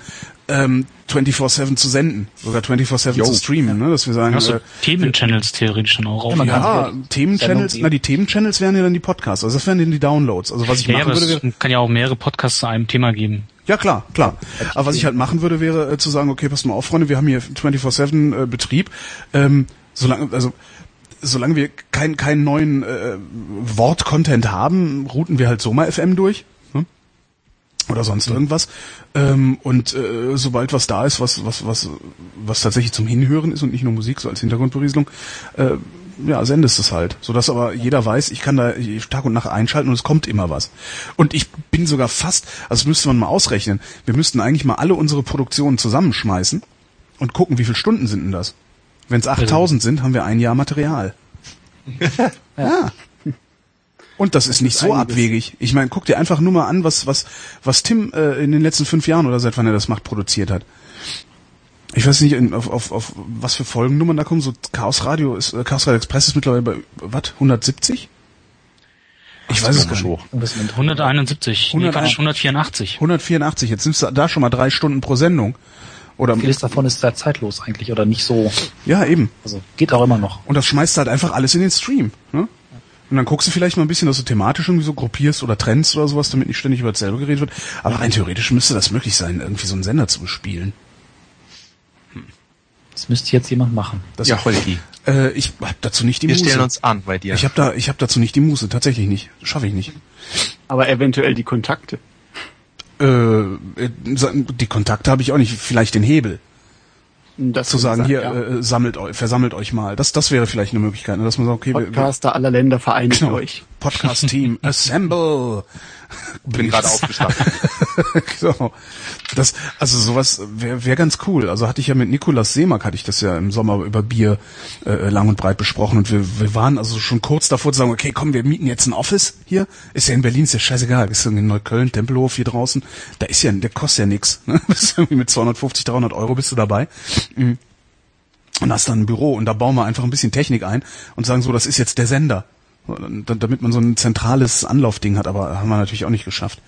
ähm, 24-7 zu senden, sogar 24-7 zu streamen, ne? dass wir sagen, also, äh, Themenchannels theoretisch dann auch auf. Ja, Themenchannels, na die Themenchannels wären ja dann die Podcasts, also das wären dann die Downloads. Also was ich ja, machen ja, würde, kann ja auch mehrere Podcasts zu einem Thema geben. Ja, klar, klar. Aber was ich halt machen würde, wäre äh, zu sagen, okay, pass mal auf, Freunde, wir haben hier 24-7 äh, Betrieb. Ähm, solange, also solange wir keinen keinen neuen äh, Wort-Content haben, routen wir halt Soma FM durch. Ne? Oder sonst mhm. irgendwas. Ähm, und äh, sobald was da ist, was, was, was, was tatsächlich zum Hinhören ist und nicht nur Musik, so als Hintergrundberieselung, äh, ja, sendest es halt. Sodass aber jeder weiß, ich kann da Tag und Nacht einschalten und es kommt immer was. Und ich bin sogar fast, also müsste man mal ausrechnen, wir müssten eigentlich mal alle unsere Produktionen zusammenschmeißen und gucken, wie viele Stunden sind denn das? Wenn es 8000 sind, haben wir ein Jahr Material. ja. Und das ist nicht so abwegig. Ich meine, guck dir einfach nur mal an, was was was Tim äh, in den letzten fünf Jahren oder seit wann er das macht produziert hat. Ich weiß nicht, auf, auf, auf was für Folgennummern da kommen. So Chaos Radio ist äh, Chaos Radio Express ist mittlerweile bei was 170? Ich weiß es gar nicht. Hoch. 171, 100, nee, 184. 184. Jetzt nimmst du da schon mal drei Stunden pro Sendung. Oder Vieles davon ist sehr zeitlos eigentlich oder nicht so. Ja, eben. Also geht auch immer noch. Und das schmeißt halt einfach alles in den Stream. Ne? Und dann guckst du vielleicht mal ein bisschen, dass du thematisch irgendwie so gruppierst oder trennst oder sowas, damit nicht ständig über dasselbe geredet wird. Aber rein theoretisch müsste das möglich sein, irgendwie so einen Sender zu bespielen. Das müsste jetzt jemand machen. Das ja, Holgi. Äh, ich hab dazu nicht die Wir Muße. Wir stellen uns an bei dir. Ich habe da, ich habe dazu nicht die Muße, tatsächlich nicht. Schaffe ich nicht. Aber eventuell die Kontakte. Äh, die Kontakte habe ich auch nicht. Vielleicht den Hebel. Das zu sagen, hier ja. äh, sammelt euch, versammelt euch mal. Das, das wäre vielleicht eine Möglichkeit, ne? dass man sagt, okay, Podcaster wir, aller Länder vereinigt genau, euch. Podcast Team, assemble. Bin gerade aufgestanden. so. Das, also sowas wäre wär ganz cool. Also hatte ich ja mit Nikolas Seemack hatte ich das ja im Sommer über Bier äh, lang und breit besprochen und wir, wir waren also schon kurz davor zu sagen, okay, komm, wir mieten jetzt ein Office hier. Ist ja in Berlin, ist ja scheißegal. Ist in Neukölln, Tempelhof hier draußen. Da ist ja, der kostet ja nix. Ne? Bist irgendwie mit 250, 300 Euro bist du dabei. Mhm. Und hast dann ein Büro und da bauen wir einfach ein bisschen Technik ein und sagen so, das ist jetzt der Sender. Damit man so ein zentrales Anlaufding hat, aber haben wir natürlich auch nicht geschafft.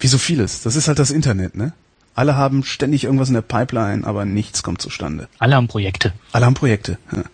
Wie so vieles. Das ist halt das Internet, ne? Alle haben ständig irgendwas in der Pipeline, aber nichts kommt zustande. Alle haben Projekte. Alle haben Projekte. Ja.